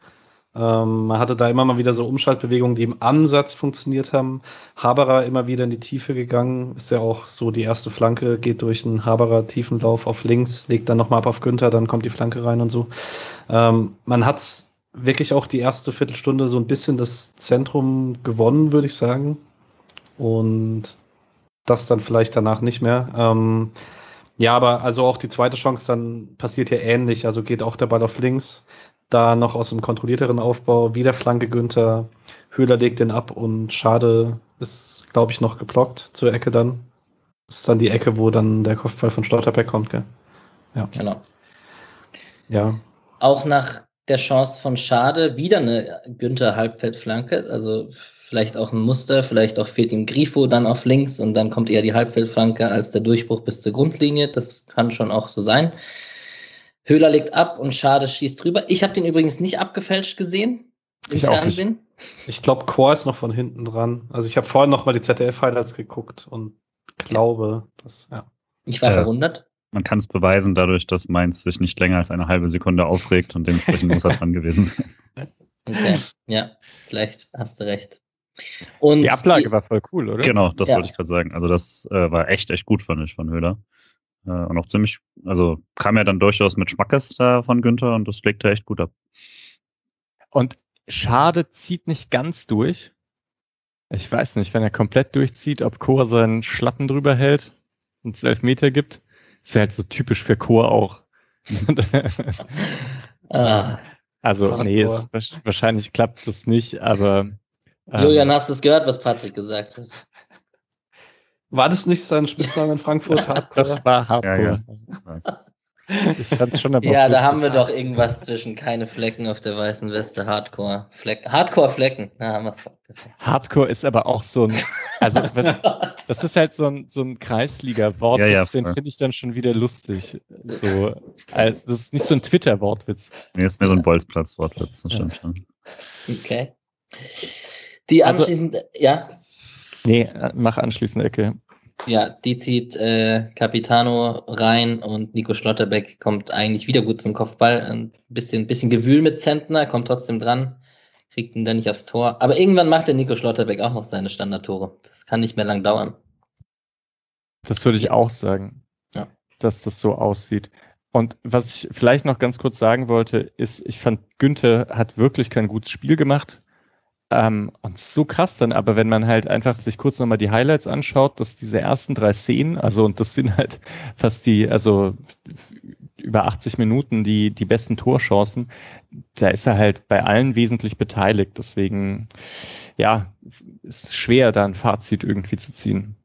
Ähm, man hatte da immer mal wieder so Umschaltbewegungen, die im Ansatz funktioniert haben. Haberer immer wieder in die Tiefe gegangen. Ist ja auch so, die erste Flanke geht durch einen Haberer Tiefenlauf auf links, legt dann nochmal ab auf Günther, dann kommt die Flanke rein und so. Ähm, man hat wirklich auch die erste Viertelstunde so ein bisschen das Zentrum gewonnen, würde ich sagen. Und das dann vielleicht danach nicht mehr. Ähm, ja, aber also auch die zweite Chance dann passiert ja ähnlich. Also geht auch der Ball auf links. Da noch aus dem kontrollierteren Aufbau wieder Flanke Günther. Höhler legt den ab und Schade ist, glaube ich, noch geblockt zur Ecke dann. Das ist dann die Ecke, wo dann der Kopfball von Stotterbeck kommt, gell? Ja. Genau. Ja. Auch nach der Chance von Schade wieder eine Günther Halbfeldflanke, also vielleicht auch ein Muster, vielleicht auch fehlt ihm Grifo dann auf links und dann kommt eher die Halbfeldflanke als der Durchbruch bis zur Grundlinie. Das kann schon auch so sein. Höhler legt ab und Schade schießt drüber. Ich habe den übrigens nicht abgefälscht gesehen im Ich auch Fernsehen. Ich glaube, Chor ist noch von hinten dran. Also ich habe vorhin noch mal die ZDF-Highlights geguckt und glaube, dass, ja. Ich war Äh, verwundert. Man kann es beweisen dadurch, dass Mainz sich nicht länger als eine halbe Sekunde aufregt und dementsprechend muss er dran gewesen sein. Okay, ja, vielleicht hast du recht. Und Die Ablage war voll cool, oder? Genau, das Ja. wollte ich gerade sagen. Also das äh, war echt, echt gut, fand ich, von Höhler. Äh, und auch ziemlich, also kam ja dann durchaus mit Schmackes da von Günther und das legt er echt gut ab. Und Schade zieht nicht ganz durch. Ich weiß nicht, wenn er komplett durchzieht, ob Chor seinen Schlappen drüber hält und es Elfmeter gibt. Ist ja halt so typisch für Chor auch. ah, also, nee, es, wahrsch- wahrscheinlich klappt das nicht, aber. Ähm, Julian, hast du es gehört, was Patrick gesagt hat? War das nicht sein Spitzname in Frankfurt? Hardcore? das war Hardcore. Ja, Ich fand's schon Ja, da haben wir doch irgendwas zwischen keine Flecken auf der weißen Weste, Hardcore Flecken. Hardcore Flecken, da haben wir es doch. Hardcore ist aber auch so ein, also was, das ist halt so ein, so ein Kreisliga-Wortwitz, Ja, ja, den finde ich dann schon wieder lustig. So, also, das ist nicht so ein Twitter-Wortwitz. Nee, ist mehr so ein Bolzplatz-Wortwitz, das stimmt schon. Okay. Die Also- anschließend, ja, Nee, mach anschließend Ecke. ja, die zieht äh, Capitano rein und Nico Schlotterbeck kommt eigentlich wieder gut zum Kopfball. Ein bisschen, bisschen Gewühl mit Zentner, kommt trotzdem dran, kriegt ihn dann nicht aufs Tor. Aber irgendwann macht der Nico Schlotterbeck auch noch seine Standardtore. Das kann nicht mehr lang dauern. Das würde ich auch sagen, Ja. dass das so aussieht. Und was ich vielleicht noch ganz kurz sagen wollte, ist, ich fand, Günther hat wirklich kein gutes Spiel gemacht. Ähm, und so krass dann, aber wenn man halt einfach sich kurz nochmal die Highlights anschaut, dass diese ersten drei Szenen, also und das sind halt fast die, also über 80 Minuten die, die besten Torchancen, da ist er halt bei allen wesentlich beteiligt. Deswegen, ja, ist schwer, da ein Fazit irgendwie zu ziehen.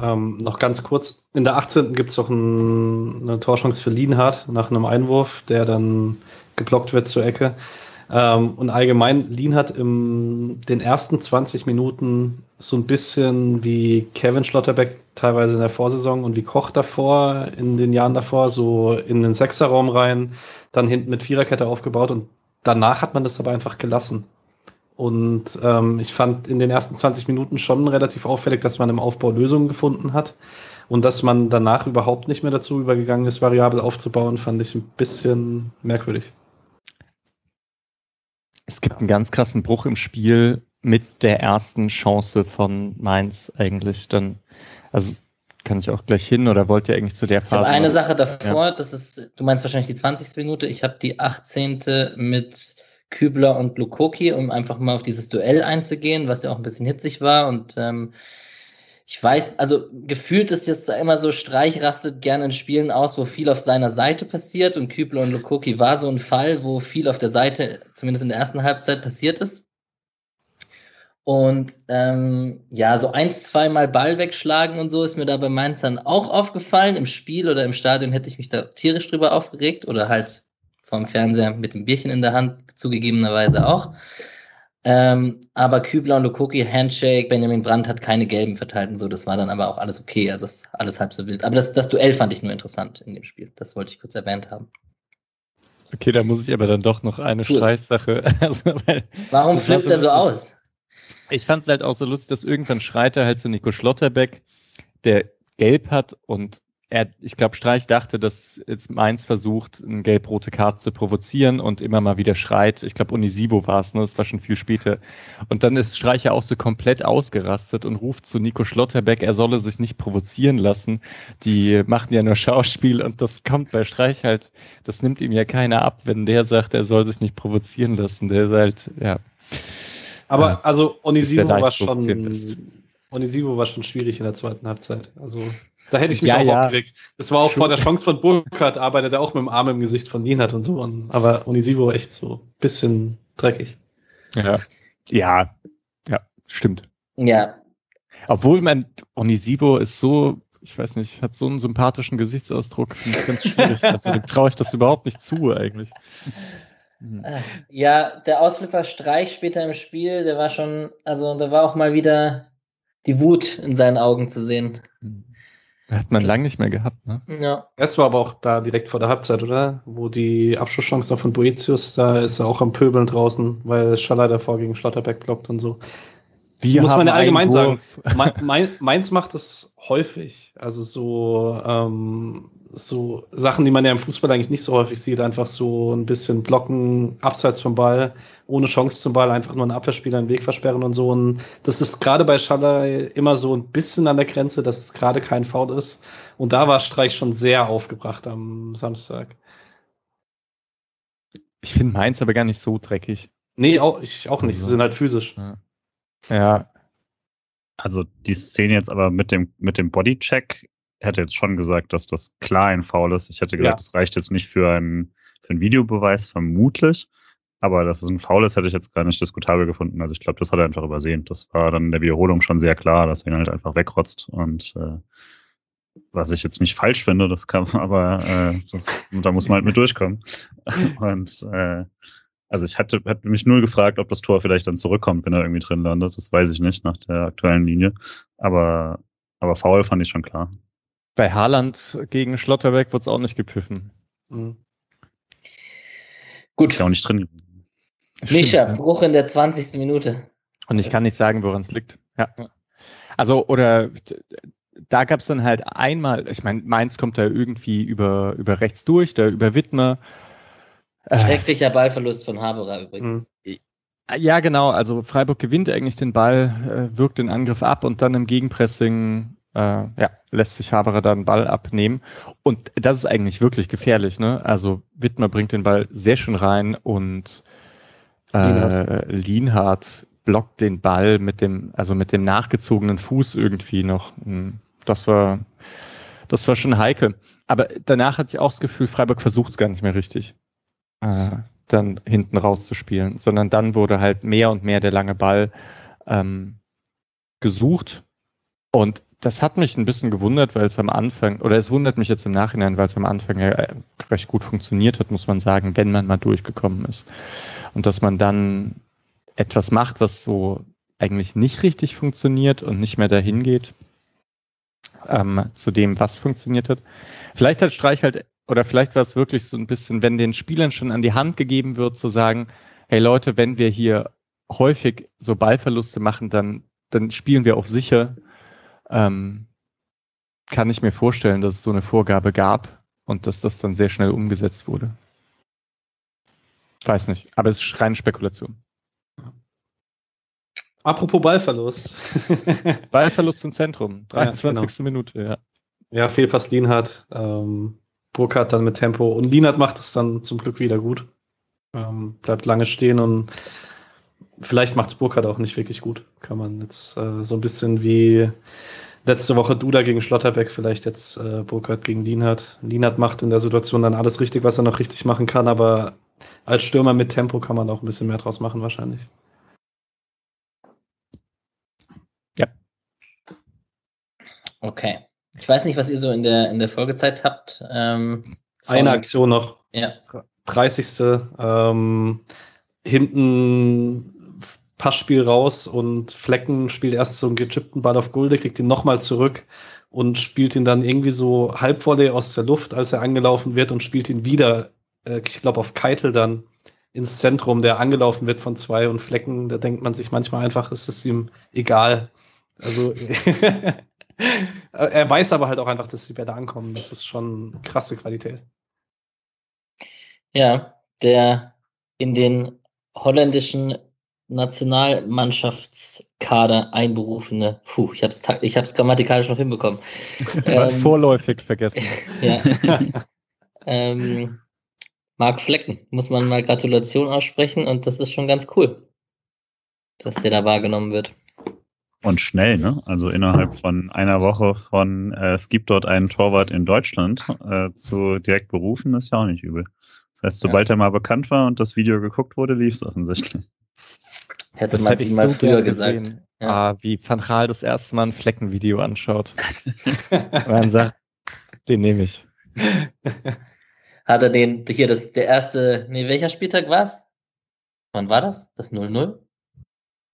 Ähm, noch ganz kurz. In der 18. gibt es noch ein, eine Torchance für Lienhardt nach einem Einwurf, der dann geblockt wird zur Ecke. Ähm, und allgemein, Lienhardt in den ersten 20 Minuten so ein bisschen wie Kevin Schlotterbeck teilweise in der Vorsaison und wie Koch davor, in den Jahren davor, so in den Sechserraum rein, dann hinten mit Viererkette aufgebaut und danach hat man das aber einfach gelassen. Und ähm, ich fand in den ersten 20 Minuten schon relativ auffällig, dass man im Aufbau Lösungen gefunden hat. Und dass man danach überhaupt nicht mehr dazu übergegangen ist, variabel aufzubauen, fand ich ein bisschen merkwürdig. Es gibt einen ganz krassen Bruch im Spiel mit der ersten Chance von Mainz eigentlich. Dann, also kann ich auch gleich hin oder wollt ihr eigentlich zu der Ich habe Phase? eine Sache davor, das ist, du meinst wahrscheinlich die 20. Minute, ich habe die 18. mit Kübler und Lukoki, um einfach mal auf dieses Duell einzugehen, was ja auch ein bisschen hitzig war und ähm, ich weiß, also gefühlt ist jetzt immer so, Streich rastet gerne in Spielen aus, wo viel auf seiner Seite passiert und Kübler und Lukoki war so ein Fall, wo viel auf der Seite, zumindest in der ersten Halbzeit, passiert ist. Und ähm, ja, so ein, zweimal Ball wegschlagen und so ist mir da bei Mainz dann auch aufgefallen. Im Spiel oder im Stadion hätte ich mich da tierisch drüber aufgeregt oder halt vom Fernseher mit dem Bierchen in der Hand zugegebenerweise auch. Ähm, aber Kübler und Lukoki, Handshake, Benjamin Brandt hat keine gelben verteilt und so. Das war dann aber auch alles okay. Also ist alles halb so wild. Aber das, das Duell fand ich nur interessant in dem Spiel. Das wollte ich kurz erwähnt haben. Okay, da muss ich aber dann doch noch eine. Streichsache. Also, Warum flippt so er so aus? ich fand es halt auch so lustig, dass irgendwann schreit er halt zu Nico Schlotterbeck, der gelb hat und er, ich glaube, Streich dachte, dass jetzt Mainz versucht, eine gelb-rote Karte zu provozieren und immer mal wieder schreit. Ich glaube, Unisivo war es, ne? Das war schon viel später. Und dann ist Streich ja auch so komplett ausgerastet und ruft zu Nico Schlotterbeck, er solle sich nicht provozieren lassen. Die machen ja nur Schauspiel und das kommt bei Streich halt, das nimmt ihm ja keiner ab, wenn der sagt, er soll sich nicht provozieren lassen. Der ist halt, ja. Aber Ja. also ja war schon Onisivo war schon schwierig in der zweiten Halbzeit. Also da hätte ich mich Ja, auch ja. aufgeregt. Das war auch vor der Chance von Burkhardt, arbeitet er auch mit dem Arm im Gesicht von Lienhardt und so. Und, aber Onisivo echt so ein bisschen dreckig. Ja. Ja, ja, stimmt. Ja, Obwohl man, Onisivo ist so ich weiß nicht, hat so einen sympathischen Gesichtsausdruck, finde ich ganz schwierig. also dem traue ich das überhaupt nicht zu eigentlich. Mhm. Ja, der Ausflipper Streich später im Spiel, der war schon, also da war auch mal wieder die Wut in seinen Augen zu sehen. Hat man lange nicht mehr gehabt, ne? Ja. Es war aber auch da direkt vor der Halbzeit, oder? Wo die Abschlusschance noch von Boetius, da ist er auch am Pöbeln draußen, weil Schaller davor gegen Schlotterbeck blockt und so. Wir Muss man ja allgemein sagen. Mainz macht das häufig. Also so, ähm, so Sachen, die man ja im Fußball eigentlich nicht so häufig sieht, einfach so ein bisschen blocken, abseits vom Ball, ohne Chance zum Ball, einfach nur einen Abwehrspieler einen Weg versperren und so. Und das ist gerade bei Schaller immer so ein bisschen an der Grenze, dass es gerade kein Foul ist. Und da war Streich schon sehr aufgebracht am Samstag. Ich finde Mainz aber gar nicht so dreckig. Nee, auch, ich auch nicht. Sie sind halt physisch. Ja. Ja. Also die Szene jetzt aber mit dem, mit dem Bodycheck hätte jetzt schon gesagt, dass das klar ein Foul ist. Ich hätte gesagt, ja. das reicht jetzt nicht für einen, für einen Videobeweis, vermutlich. Aber dass es ein Foul ist, hätte ich jetzt gar nicht diskutabel gefunden. Also ich glaube, das hat er einfach übersehen. Das war dann in der Wiederholung schon sehr klar, dass er ihn halt einfach wegrotzt. Und äh, was ich jetzt nicht falsch finde, das kann, aber äh, das, da muss man halt mit durchkommen. Und äh, also ich hatte, hatte mich nur gefragt, ob das Tor vielleicht dann zurückkommt, wenn er irgendwie drin landet. Das weiß ich nicht nach der aktuellen Linie. Aber, aber faul fand ich schon klar. Bei Haaland gegen Schlotterbeck wurde es auch nicht gepfiffen. Mhm. Gut. Ist ja auch nicht drin. Micha, ja. Bruch in der 20. Minute. Und ich kann nicht sagen, woran es liegt. Ja. Also, oder da gab es dann halt einmal, ich meine, Mainz kommt da irgendwie über, über rechts durch, da über Wittmer. Äh, Schrecklicher Ballverlust von Haberer übrigens. Hm. Ja, genau. Also Freiburg gewinnt eigentlich den Ball, äh, wirkt den Angriff ab und dann im Gegenpressing äh, ja, lässt sich Haberer dann den Ball abnehmen. Und das ist eigentlich wirklich gefährlich. Ne? Also Wittmer bringt den Ball sehr schön rein und äh, Lienhardt blockt den Ball mit dem, also mit dem nachgezogenen Fuß irgendwie noch. Hm, das war, das war schon heikel. Aber danach hatte ich auch das Gefühl, Freiburg versucht es gar nicht mehr richtig äh, dann hinten rauszuspielen, sondern dann wurde halt mehr und mehr der lange Ball ähm, gesucht. Und das hat mich ein bisschen gewundert, weil es am Anfang, oder es wundert mich jetzt im Nachhinein, weil es am Anfang ja äh, recht gut funktioniert hat, muss man sagen, wenn man mal durchgekommen ist. Und dass man dann etwas macht, was so eigentlich nicht richtig funktioniert und nicht mehr dahin geht ähm, zu dem, was funktioniert hat. Vielleicht hat Streich halt oder vielleicht war es wirklich so ein bisschen, wenn den Spielern schon an die Hand gegeben wird, zu sagen, hey Leute, wenn wir hier häufig so Ballverluste machen, dann, dann spielen wir auf sicher. Ähm, kann ich mir vorstellen, dass es so eine Vorgabe gab und dass das dann sehr schnell umgesetzt wurde. Weiß nicht, aber es ist reine Spekulation. Apropos Ballverlust. Ballverlust im Zentrum, 23. Ja, genau. Minute, ja. Ja, Fehlpass Lienhardt. Ähm, Burkhardt dann mit Tempo und Lienert macht es dann zum Glück wieder gut. Ähm, bleibt lange stehen und vielleicht macht es Burkhardt auch nicht wirklich gut. Kann man jetzt äh, so ein bisschen wie letzte Woche Duda gegen Schlotterbeck, vielleicht jetzt äh, Burkhardt gegen Lienert. Lienert macht in der Situation dann alles richtig, was er noch richtig machen kann, aber als Stürmer mit Tempo kann man auch ein bisschen mehr draus machen wahrscheinlich. Ja. Okay. Ich weiß nicht, was ihr so in der, in der Folgezeit habt. Ähm, Eine Aktion noch. Ja. 30. Ähm, hinten Passspiel raus und Flecken spielt erst so einen gechippten Ball auf Gulde, kriegt ihn nochmal zurück und spielt ihn dann irgendwie so halbvolley aus der Luft, als er angelaufen wird und spielt ihn wieder, äh, ich glaube auf Keitel dann ins Zentrum, der angelaufen wird von zwei und Flecken, da denkt man sich manchmal einfach, ist es ihm egal. Also er weiß aber halt auch einfach, dass die Bälle ankommen. Das ist schon krasse Qualität. Ja, der in den holländischen Nationalmannschaftskader einberufene, puh, ich habe es ich hab's grammatikalisch noch hinbekommen. ähm, vorläufig vergessen. ja. ähm, Marc Flecken, muss man mal Gratulation aussprechen und das ist schon ganz cool, dass der da wahrgenommen wird. Und schnell, ne? Also innerhalb von einer Woche von äh, es gibt dort einen Torwart in Deutschland äh, zu direkt berufen, ist ja auch nicht übel. Das heißt, sobald ja. er mal bekannt war und das Video geguckt wurde, lief es offensichtlich. Hätte Das man hätte ich mal so früher gesagt. Ja. Ah, wie Van Gaal das erste Mal ein Fleckenvideo anschaut. Und dann sagt, den nehme ich. Hat er den, hier, das, der erste, nee, welcher Spieltag war's? Wann war das? Das 0-0?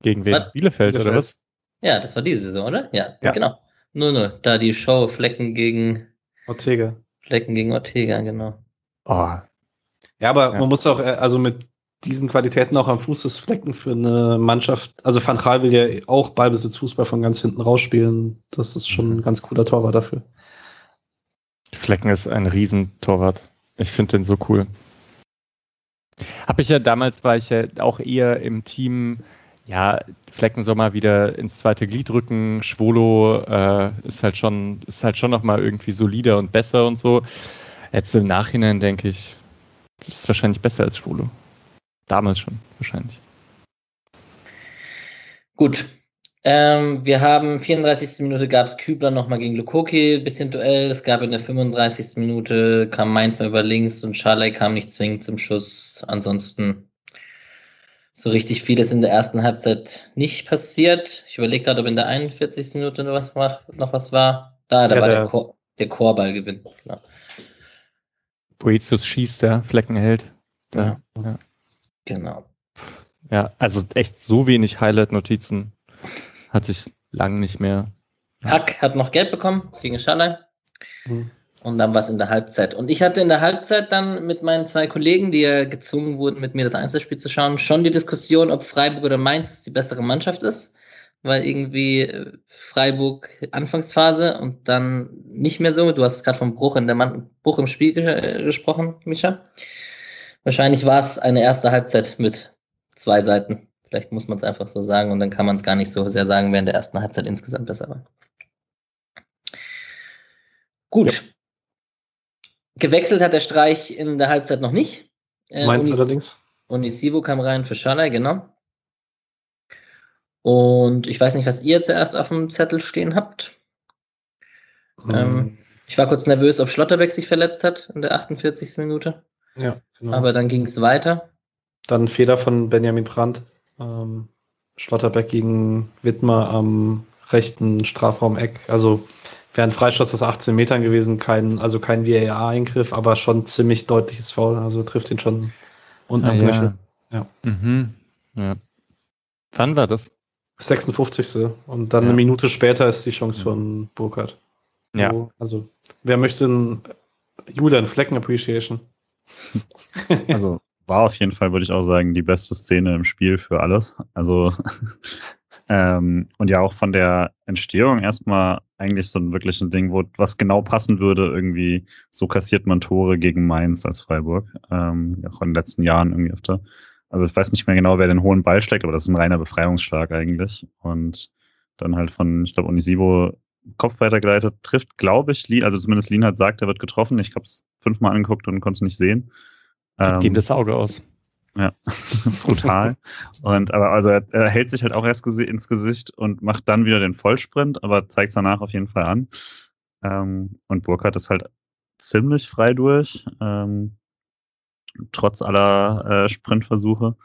Gegen wen? Was? Bielefeld, oder Bielefeld. was? Ja, das war diese Saison, oder? Ja, Ja. genau. 0-0. Da die Show Flecken gegen, Ortega. Flecken gegen Ortega, genau. Oh, Ja, aber Ja. man muss auch, äh, also mit diesen Qualitäten auch am Fuß des Flecken für eine Mannschaft, also Van Gaal will ja auch Ballbesitzfußball von ganz hinten rausspielen. Das ist schon ein ganz cooler Torwart dafür. Flecken ist ein Riesentorwart. Ich finde den so cool. Habe ich ja damals, war ich ja auch eher im Team, ja, Flecken soll mal wieder ins zweite Glied rücken. Schwolo äh, ist halt schon, ist halt schon nochmal irgendwie solider und besser und so. Jetzt im Nachhinein denke ich, ist wahrscheinlich besser als Schwolo. Damals schon, wahrscheinlich. Gut. Ähm, wir haben 34. Minute gab es Kübler nochmal gegen Lukoki, bisschen Duell. Es gab in der 35. Minute kam Mainz mal über links und Schalay kam nicht zwingend zum Schuss. Ansonsten so richtig viel ist in der ersten Halbzeit nicht passiert. Ich überlege gerade, ob in der 41. Minute noch was, war- noch was war. Da, da Ja, war der, der- Chor, der Chorballgewinn. Genau. Boetius schießt da, Flecken hält. Da, ja. genau. ja, also echt so wenig Highlight-Notizen hatte ich lang nicht mehr. Hack hat noch Geld bekommen gegen Schalay. Mhm. Und dann war es in der Halbzeit. Und ich hatte in der Halbzeit dann mit meinen zwei Kollegen, die ja gezwungen wurden, mit mir das Einzelspiel zu schauen, schon die Diskussion, ob Freiburg oder Mainz die bessere Mannschaft ist. Weil irgendwie äh, Freiburg Anfangsphase und dann nicht mehr so. Du hast gerade vom Bruch in der Mann Bruch im Spiel ge äh, gesprochen, Micha. Wahrscheinlich war es eine erste Halbzeit mit zwei Seiten. Vielleicht muss man es einfach so sagen und dann kann man es gar nicht so sehr sagen, wer in der ersten Halbzeit insgesamt besser war. Gut. Gewechselt hat der Streich in der Halbzeit noch nicht. Äh, Mainz Unis- allerdings. Unisivo kam rein für Schalay, genau. Und ich weiß nicht, was ihr zuerst auf dem Zettel stehen habt. Ähm, Ich war kurz nervös, ob Schlotterbeck sich verletzt hat in der 48. Minute. ja, genau. Aber dann ging es weiter. Dann Fehler von Benjamin Brandt. Ähm, Schlotterbeck gegen Wittmer am rechten Strafraum-Eck. Also wäre ein Freistoß aus 18 Metern gewesen, kein, also kein VAR-Eingriff, aber schon ziemlich deutliches Foul. Also trifft ihn schon unten Ah, am ja. Ja. Mhm. ja. Wann war das? 56. Und dann Ja. eine Minute später ist die Chance von Burkhardt. Ja. So, also, wer möchte ein Julian Flecken Appreciation? Also war auf jeden Fall, würde ich auch sagen, die beste Szene im Spiel für alles. Also ähm, und ja auch von der Entstehung erstmal eigentlich so ein wirklich ein Ding, wo was genau passen würde, irgendwie so kassiert man Tore gegen Mainz als Freiburg. Ähm, auch in den letzten Jahren irgendwie öfter. Also ich weiß nicht mehr genau, wer den hohen Ball steckt, aber das ist ein reiner Befreiungsschlag eigentlich. Und dann halt von, ich glaube, Onisivo Kopf weitergeleitet, trifft, glaube ich, Lin, also zumindest Lin hat sagt, er wird getroffen. Ich habe es fünfmal angeguckt und konnte es nicht sehen. Ähm, Geht das Auge aus. Ja, brutal. Und aber also er, er hält sich halt auch erst ins Gesicht und macht dann wieder den Vollsprint, aber zeigt es danach auf jeden Fall an. Ähm, und Burkhardt ist halt ziemlich frei durch, ähm, trotz aller äh, Sprintversuche.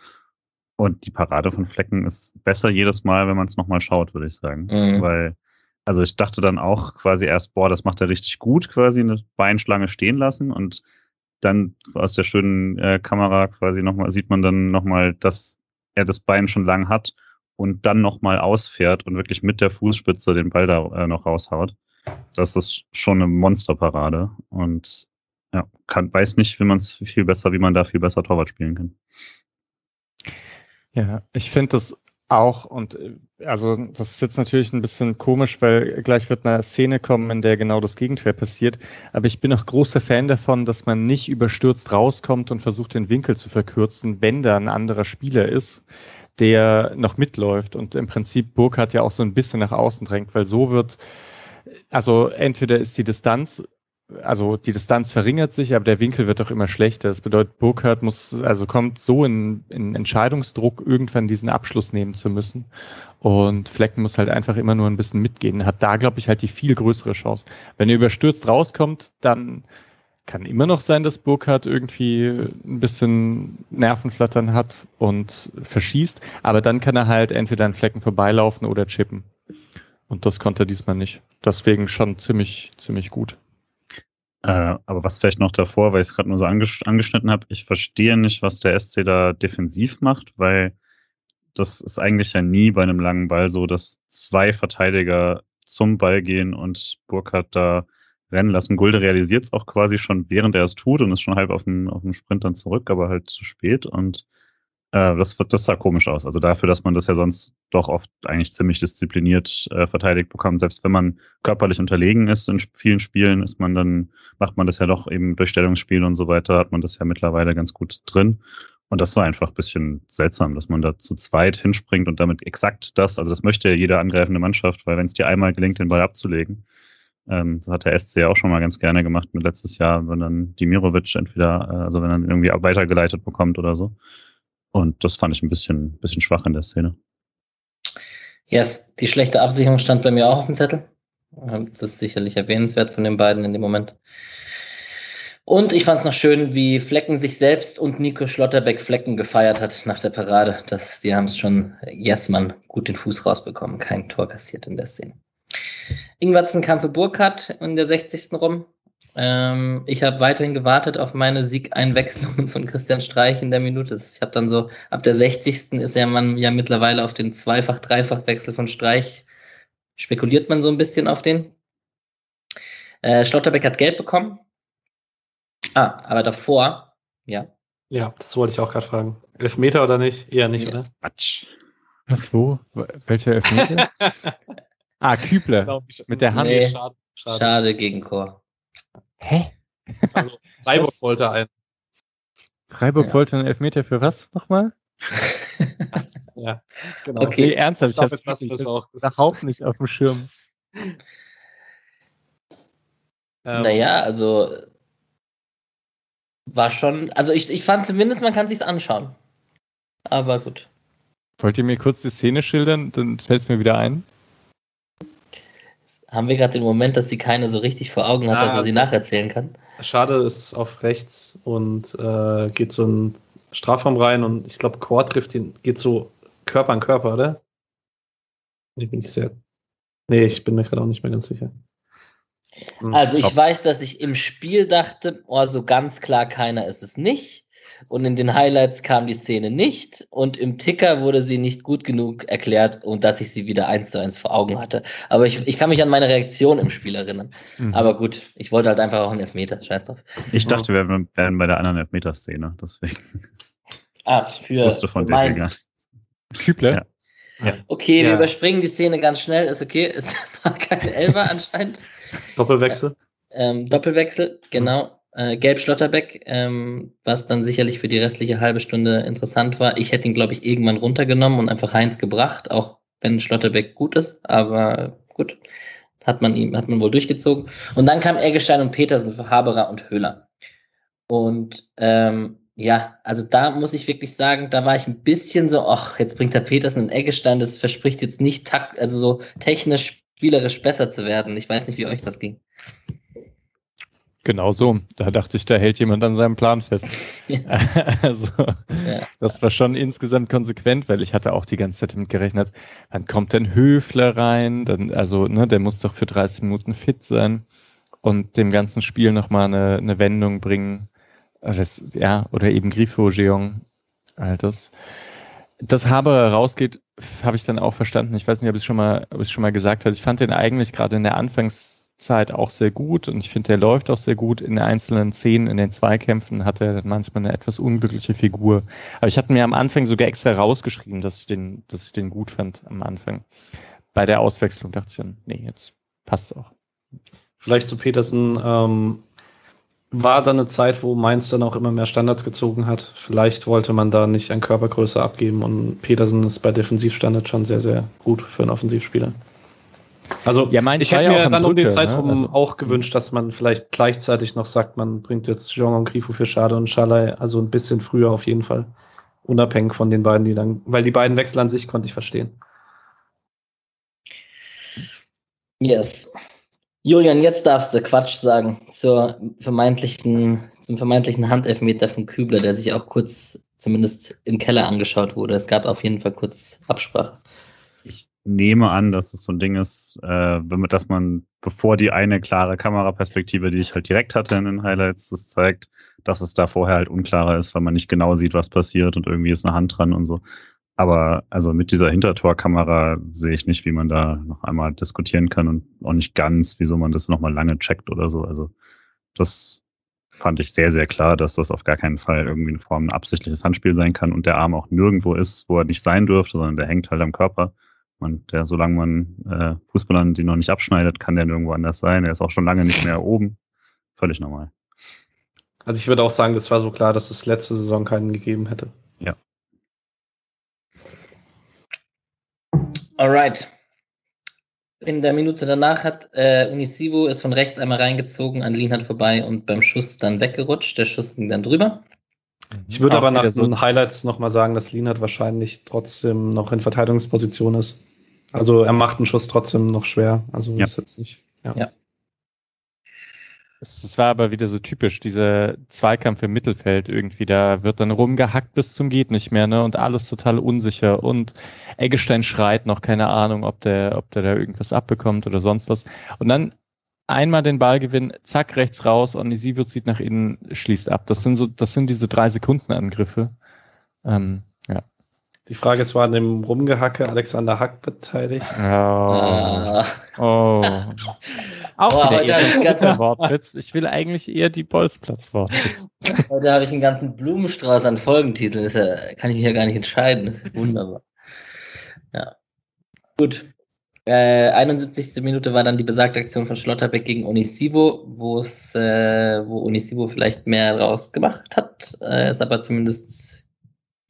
Und die Parade von Flecken ist besser jedes Mal, wenn man es nochmal schaut, würde ich sagen. Mhm. Weil, also ich dachte dann auch quasi erst, boah, das macht er richtig gut, quasi eine Beinschlange stehen lassen und dann aus der schönen äh, Kamera quasi nochmal sieht man dann nochmal, dass er das Bein schon lang hat und dann nochmal ausfährt und wirklich mit der Fußspitze den Ball da äh, noch raushaut. Das ist schon eine Monsterparade und ja, kann, weiß nicht, wie man es viel besser, wie man da viel besser Torwart spielen kann. Ja, ich finde das auch und äh, also das ist jetzt natürlich ein bisschen komisch, weil gleich wird eine Szene kommen, in der genau das Gegenteil passiert. Aber ich bin auch großer Fan davon, dass man nicht überstürzt rauskommt und versucht, den Winkel zu verkürzen, wenn da ein anderer Spieler ist, der noch mitläuft und im Prinzip Burkhardt ja auch so ein bisschen nach außen drängt, weil so wird, also entweder ist die Distanz also die Distanz verringert sich, aber der Winkel wird auch immer schlechter. Das bedeutet, Burkhardt muss, also kommt so in, in Entscheidungsdruck, irgendwann diesen Abschluss nehmen zu müssen. Und Flecken muss halt einfach immer nur ein bisschen mitgehen. Hat da, glaube ich, halt die viel größere Chance. Wenn er überstürzt rauskommt, dann Kann immer noch sein, dass Burkhardt irgendwie ein bisschen Nervenflattern hat und verschießt, aber dann kann er halt entweder an Flecken vorbeilaufen oder chippen. Und das konnte er diesmal nicht. Deswegen schon ziemlich, ziemlich gut. Äh, aber was vielleicht noch davor, weil ich es gerade nur so anges angeschnitten habe, ich verstehe nicht, was der SC da defensiv macht, weil das ist eigentlich ja nie bei einem langen Ball so, dass zwei Verteidiger zum Ball gehen und Burkhardt da rennen lassen. Gulde realisiert es auch quasi schon, während er es tut und ist schon halb auf dem, auf dem Sprint dann zurück, aber halt zu spät. Und äh, das, das sah komisch aus. Also dafür, dass man das ja sonst doch oft eigentlich ziemlich diszipliniert äh, verteidigt bekommt, selbst wenn man körperlich unterlegen ist in vielen Spielen, ist man dann, macht man das ja doch eben durch Stellungsspiel und so weiter, hat man das ja mittlerweile ganz gut drin. Und das war einfach ein bisschen seltsam, dass man da zu zweit hinspringt und damit exakt das, also das möchte ja jede angreifende Mannschaft, weil wenn es dir einmal gelingt, den Ball abzulegen, ähm, das hat der SC ja auch schon mal ganz gerne gemacht mit letztes Jahr, wenn dann Dimirovic entweder, äh, also wenn er irgendwie weitergeleitet bekommt oder so. Und das fand ich ein bisschen, bisschen schwach in der Szene. Yes, die schlechte Absicherung stand bei mir auch auf dem Zettel. Das ist sicherlich erwähnenswert von den beiden in dem Moment. Und ich fand es noch schön, wie Flecken sich selbst und Nico Schlotterbeck Flecken gefeiert hat nach der Parade. Das, die haben es schon, yes, Mann, gut den Fuß rausbekommen. Kein Tor kassiert in der Szene. Ingwertsen kam für Burkhardt in der 60. rum. Ähm, ich habe weiterhin gewartet auf meine Siegeinwechslungen von Christian Streich in der Minute. Ich habe dann so, ab der 60. ist ja man ja mittlerweile auf den Zweifach-Dreifach-Wechsel von Streich. Spekuliert man so ein bisschen auf den. Äh, Schlotterbeck hat Geld bekommen. Ah, aber davor, ja. Ja, das wollte ich auch gerade fragen. Elfmeter oder nicht? Eher nicht, ja. oder? Quatsch. Was, wo? Welcher Elfmeter? ah, Kübler. Mit der Hand. Nee, schade, schade. schade gegen Chor. Hä? Also Freiburg wollte einen. Freiburg ja. wollte einen Elfmeter für was nochmal? ja, genau. Okay, nee, ernsthaft, ich, hab's nicht, überhaupt nicht auf dem Schirm. Ähm, naja, also war schon, also ich, ich fand zumindest, man kann sich's anschauen. Aber gut. Wollt ihr mir kurz die Szene schildern? Dann fällt es mir wieder ein haben wir gerade den Moment, dass sie keine so richtig vor Augen hat, ah, dass er sie nacherzählen kann. Schade ist auf rechts und äh, geht so ein Strafraum rein und ich glaube, Core trifft ihn, geht so Körper an Körper, oder? Ich bin nicht sehr. Nee, ich bin mir gerade auch nicht mehr ganz sicher. Hm, also ich weiß, dass ich im Spiel dachte, oh, so ganz klar keiner ist es nicht und in den Highlights kam die Szene nicht und im Ticker wurde sie nicht gut genug erklärt und dass ich sie wieder eins zu eins vor Augen hatte. Aber ich, ich kann mich an meine Reaktion im Spiel erinnern. Mhm. Aber gut, ich wollte halt einfach auch einen Elfmeter, scheiß drauf. Ich dachte, wir wären bei der anderen Elfmeter-Szene, deswegen. Ah, für wusste von dir Kübler? Ja. Ja. Okay, ja. wir überspringen die Szene ganz schnell, ist okay. Es war kein Elfer anscheinend. Doppelwechsel. Ähm, Doppelwechsel, genau äh, Gelb Schlotterbeck, ähm, was dann sicherlich für die restliche halbe Stunde interessant war. Ich hätte ihn, glaube ich, irgendwann runtergenommen und einfach Heinz gebracht, auch wenn Schlotterbeck gut ist, aber gut, hat man ihm, hat man wohl durchgezogen. Und dann kam Eggestein und Petersen für Haberer und Höhler. Und ähm, ja, also da muss ich wirklich sagen, da war ich ein bisschen so, ach, jetzt bringt der Petersen und Eggestein, das verspricht jetzt nicht takt, also so technisch, spielerisch besser zu werden. Ich weiß nicht, wie euch das ging. Genau so. Da dachte ich, da hält jemand an seinem Plan fest. also, ja. das war schon insgesamt konsequent, weil ich hatte auch die ganze Zeit damit gerechnet, dann kommt dann Höfler rein, dann, also, ne, der muss doch für 30 Minuten fit sein und dem ganzen Spiel nochmal eine, eine Wendung bringen. Das, ja, oder eben Grifo, Geong, all das. Dass Haber rausgeht, habe ich dann auch verstanden. Ich weiß nicht, ob ich es schon mal, ob ich schon mal gesagt habe. Ich fand den eigentlich gerade in der Anfangs Zeit auch sehr gut und ich finde, der läuft auch sehr gut in den einzelnen Szenen, in den Zweikämpfen hat er manchmal eine etwas unglückliche Figur. Aber ich hatte mir am Anfang sogar extra rausgeschrieben, dass ich den, dass ich den gut fand am Anfang. Bei der Auswechslung dachte ich dann, nee, jetzt passt auch. Vielleicht zu Petersen, ähm, war da eine Zeit, wo Mainz dann auch immer mehr Standards gezogen hat. Vielleicht wollte man da nicht an Körpergröße abgeben und Petersen ist bei Defensivstandards schon sehr, sehr gut für einen Offensivspieler. Also ja, ich hätte mir dann um den Zeitraum ne? also, auch gewünscht, dass man vielleicht gleichzeitig noch sagt, man bringt jetzt Jean und Grifo für Schade und Schalai, also ein bisschen früher auf jeden Fall. Unabhängig von den beiden, die dann, weil die beiden Wechsel an sich konnte ich verstehen. Yes. Julian, jetzt darfst du Quatsch sagen zur vermeintlichen, zum vermeintlichen Handelfmeter von Kübler, der sich auch kurz zumindest im Keller angeschaut wurde. Es gab auf jeden Fall kurz Absprache. Ich nehme an, dass es so ein Ding ist, äh, dass man, bevor die eine klare Kameraperspektive, die ich halt direkt hatte in den Highlights, das zeigt, dass es da vorher halt unklarer ist, weil man nicht genau sieht, was passiert und irgendwie ist eine Hand dran und so. Aber also mit dieser Hintertorkamera sehe ich nicht, wie man da noch einmal diskutieren kann und auch nicht ganz, wieso man das nochmal lange checkt oder so. Also das fand ich sehr, sehr klar, dass das auf gar keinen Fall irgendwie eine Form ein absichtliches Handspiel sein kann und der Arm auch nirgendwo ist, wo er nicht sein dürfte, sondern der hängt halt am Körper. Und der, solange man äh, Fußballern die noch nicht abschneidet, kann der nirgendwo anders sein. Er ist auch schon lange nicht mehr oben. Völlig normal. Also ich würde auch sagen, das war so klar, dass es letzte Saison keinen gegeben hätte. Ja. Alright. In der Minute danach hat äh, Unisivo ist von rechts einmal reingezogen, an Lienhardt vorbei und beim Schuss dann weggerutscht. Der Schuss ging dann drüber. Ich würde aber nach so den Highlights nochmal sagen, dass Lienhardt wahrscheinlich trotzdem noch in Verteidigungsposition ist. Also er macht einen Schuss trotzdem noch schwer. Also ja. ist jetzt nicht. Ja. ja. Es war aber wieder so typisch, dieser Zweikampf im Mittelfeld irgendwie, da wird dann rumgehackt bis zum geht nicht mehr, ne? Und alles total unsicher. Und Eggestein schreit noch, keine Ahnung, ob der, ob der da irgendwas abbekommt oder sonst was. Und dann einmal den Ball gewinnen, zack, rechts raus, Onisivo zieht nach innen, schließt ab. Das sind so, das sind diese drei Sekunden Angriffe. Ähm, ja. Die Frage ist, war an dem Rumgehacke Alexander Hack beteiligt? Oh. Ah. oh. Auch Boah, wieder eher Wortwitz. Ich will eigentlich eher die Bolzplatz-Wortwitz. Heute habe ich einen ganzen Blumenstrauß an Folgentiteln. Das kann ich mich ja gar nicht entscheiden. Wunderbar. Ja. Gut. Äh, 71. Minute war dann die besagte Aktion von Schlotterbeck gegen Onisivo, wo es, äh, wo Onisivo vielleicht mehr rausgemacht hat. Äh, ist aber zumindest,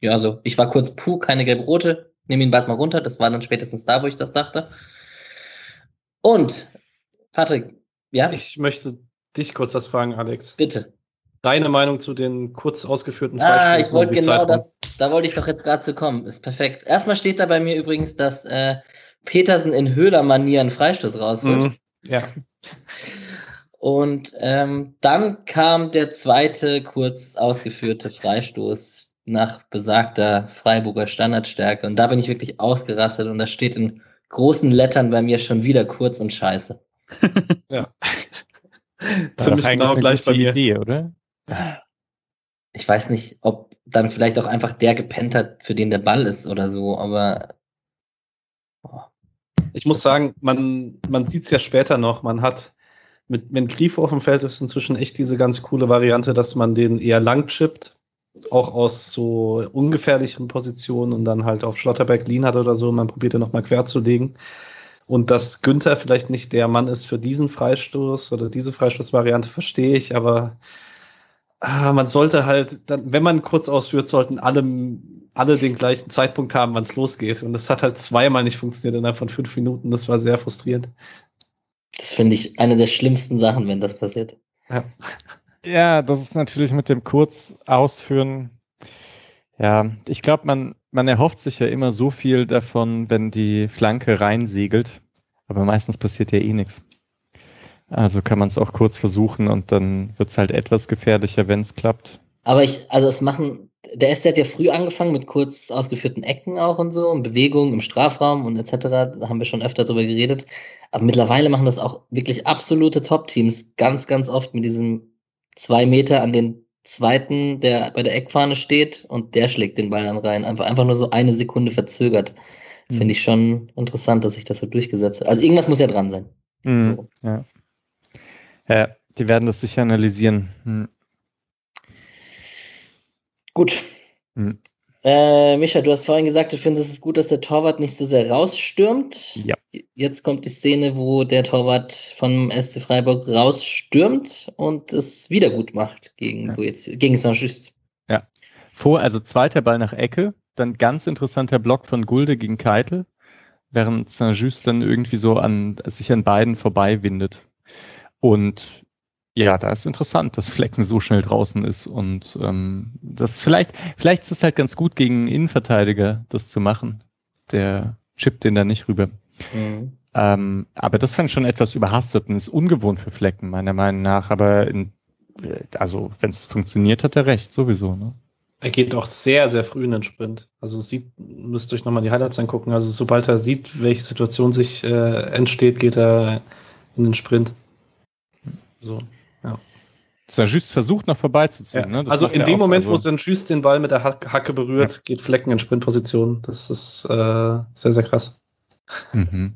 ja, also ich war kurz puh, keine gelb-rote, nehme ihn bald mal runter. Das war dann spätestens da, wo ich das dachte. Und Patrick, ja? Ich möchte dich kurz was fragen, Alex. Bitte. Deine Meinung zu den kurz ausgeführten Ah, ich wollte genau das, da wollte ich doch jetzt gerade zu kommen. Ist perfekt. Erstmal steht da bei mir übrigens, dass äh, Petersen in Höhler-Manier einen Freistoß rausholt. Mm, ja. Und ähm, dann kam der zweite kurz ausgeführte Freistoß nach besagter Freiburger Standardstärke. Und da bin ich wirklich ausgerastet und da steht in großen Lettern bei mir schon wieder kurz und scheiße ja. Ziemlich genau gleich bei mir. Idee, oder? Ich weiß nicht, ob dann vielleicht auch einfach der gepennt hat, für den der Ball ist oder so, aber. Oh. Ich muss sagen, man, man sieht es ja später noch, man hat mit, wenn Grifo auf dem Feld ist, inzwischen echt diese ganz coole Variante, dass man den eher lang chippt, auch aus so ungefährlichen Positionen und dann halt auf Schlotterberg Lean hat oder so, man probiert ja nochmal quer zu legen. Und dass Günther vielleicht nicht der Mann ist für diesen Freistoß oder diese Freistoßvariante, verstehe ich, aber ah, man sollte halt, dann, wenn man kurz ausführt, sollten alle, alle den gleichen Zeitpunkt haben, wann es losgeht. Und das hat halt zweimal nicht funktioniert innerhalb von fünf Minuten. Das war sehr frustrierend. Das finde ich eine der schlimmsten Sachen, wenn das passiert. Ja. Ja, das ist natürlich mit dem Kurzausführen. Ja, ich glaube, man, man erhofft sich ja immer so viel davon, wenn die Flanke reinsegelt. Aber meistens passiert ja eh nichts. Also kann man es auch kurz versuchen und dann wird es halt etwas gefährlicher, wenn es klappt. Aber ich, also es machen, der SC hat ja früh angefangen mit kurz ausgeführten Ecken auch und so und Bewegungen im Strafraum und etc. Da haben wir schon öfter drüber geredet. Aber mittlerweile machen das auch wirklich absolute Top-Teams ganz, ganz oft mit diesem zwei Meter an den zweiten, der bei der Eckfahne steht und der schlägt den Ball dann rein. Einfach, einfach nur so eine Sekunde verzögert. Mhm. Finde ich schon interessant, dass sich das so durchgesetzt hat. Also irgendwas muss ja dran sein. Mhm. So. Ja. Ja, die werden das sicher analysieren. Mhm. Gut. Mhm. Äh, Micha, du hast vorhin gesagt, du findest es gut, dass der Torwart nicht so sehr rausstürmt. Ja. Jetzt kommt die Szene, wo der Torwart vom SC Freiburg rausstürmt und es wieder gut macht gegen, ja. gegen Saint-Just. Ja. Vor, also zweiter Ball nach Ecke, dann ganz interessanter Block von Gulde gegen Keitel, während Saint-Just dann irgendwie so an, sich an beiden vorbei windet. Und ja, da ist interessant, dass Flecken so schnell draußen ist und ähm, das vielleicht, vielleicht ist es halt ganz gut gegen einen Innenverteidiger, das zu machen. Der chippt den da nicht rüber. Mhm. Ähm, aber das fand ich schon etwas überhastet und ist ungewohnt für Flecken, meiner Meinung nach. Aber in, also, wenn es funktioniert, hat er recht, sowieso. Ne? Er geht auch sehr, sehr früh in den Sprint. Also sieht, müsst ihr euch nochmal die Highlights angucken. Also sobald er sieht, welche Situation sich äh, entsteht, geht er in den Sprint. So, ja. Saint-Just versucht noch vorbeizuziehen. Ja. Ne? Also in dem Moment, also wo Saint-Just den Ball mit der Hacke berührt, ja. geht Flecken in Sprintposition. Das ist äh, sehr, sehr krass. Mhm.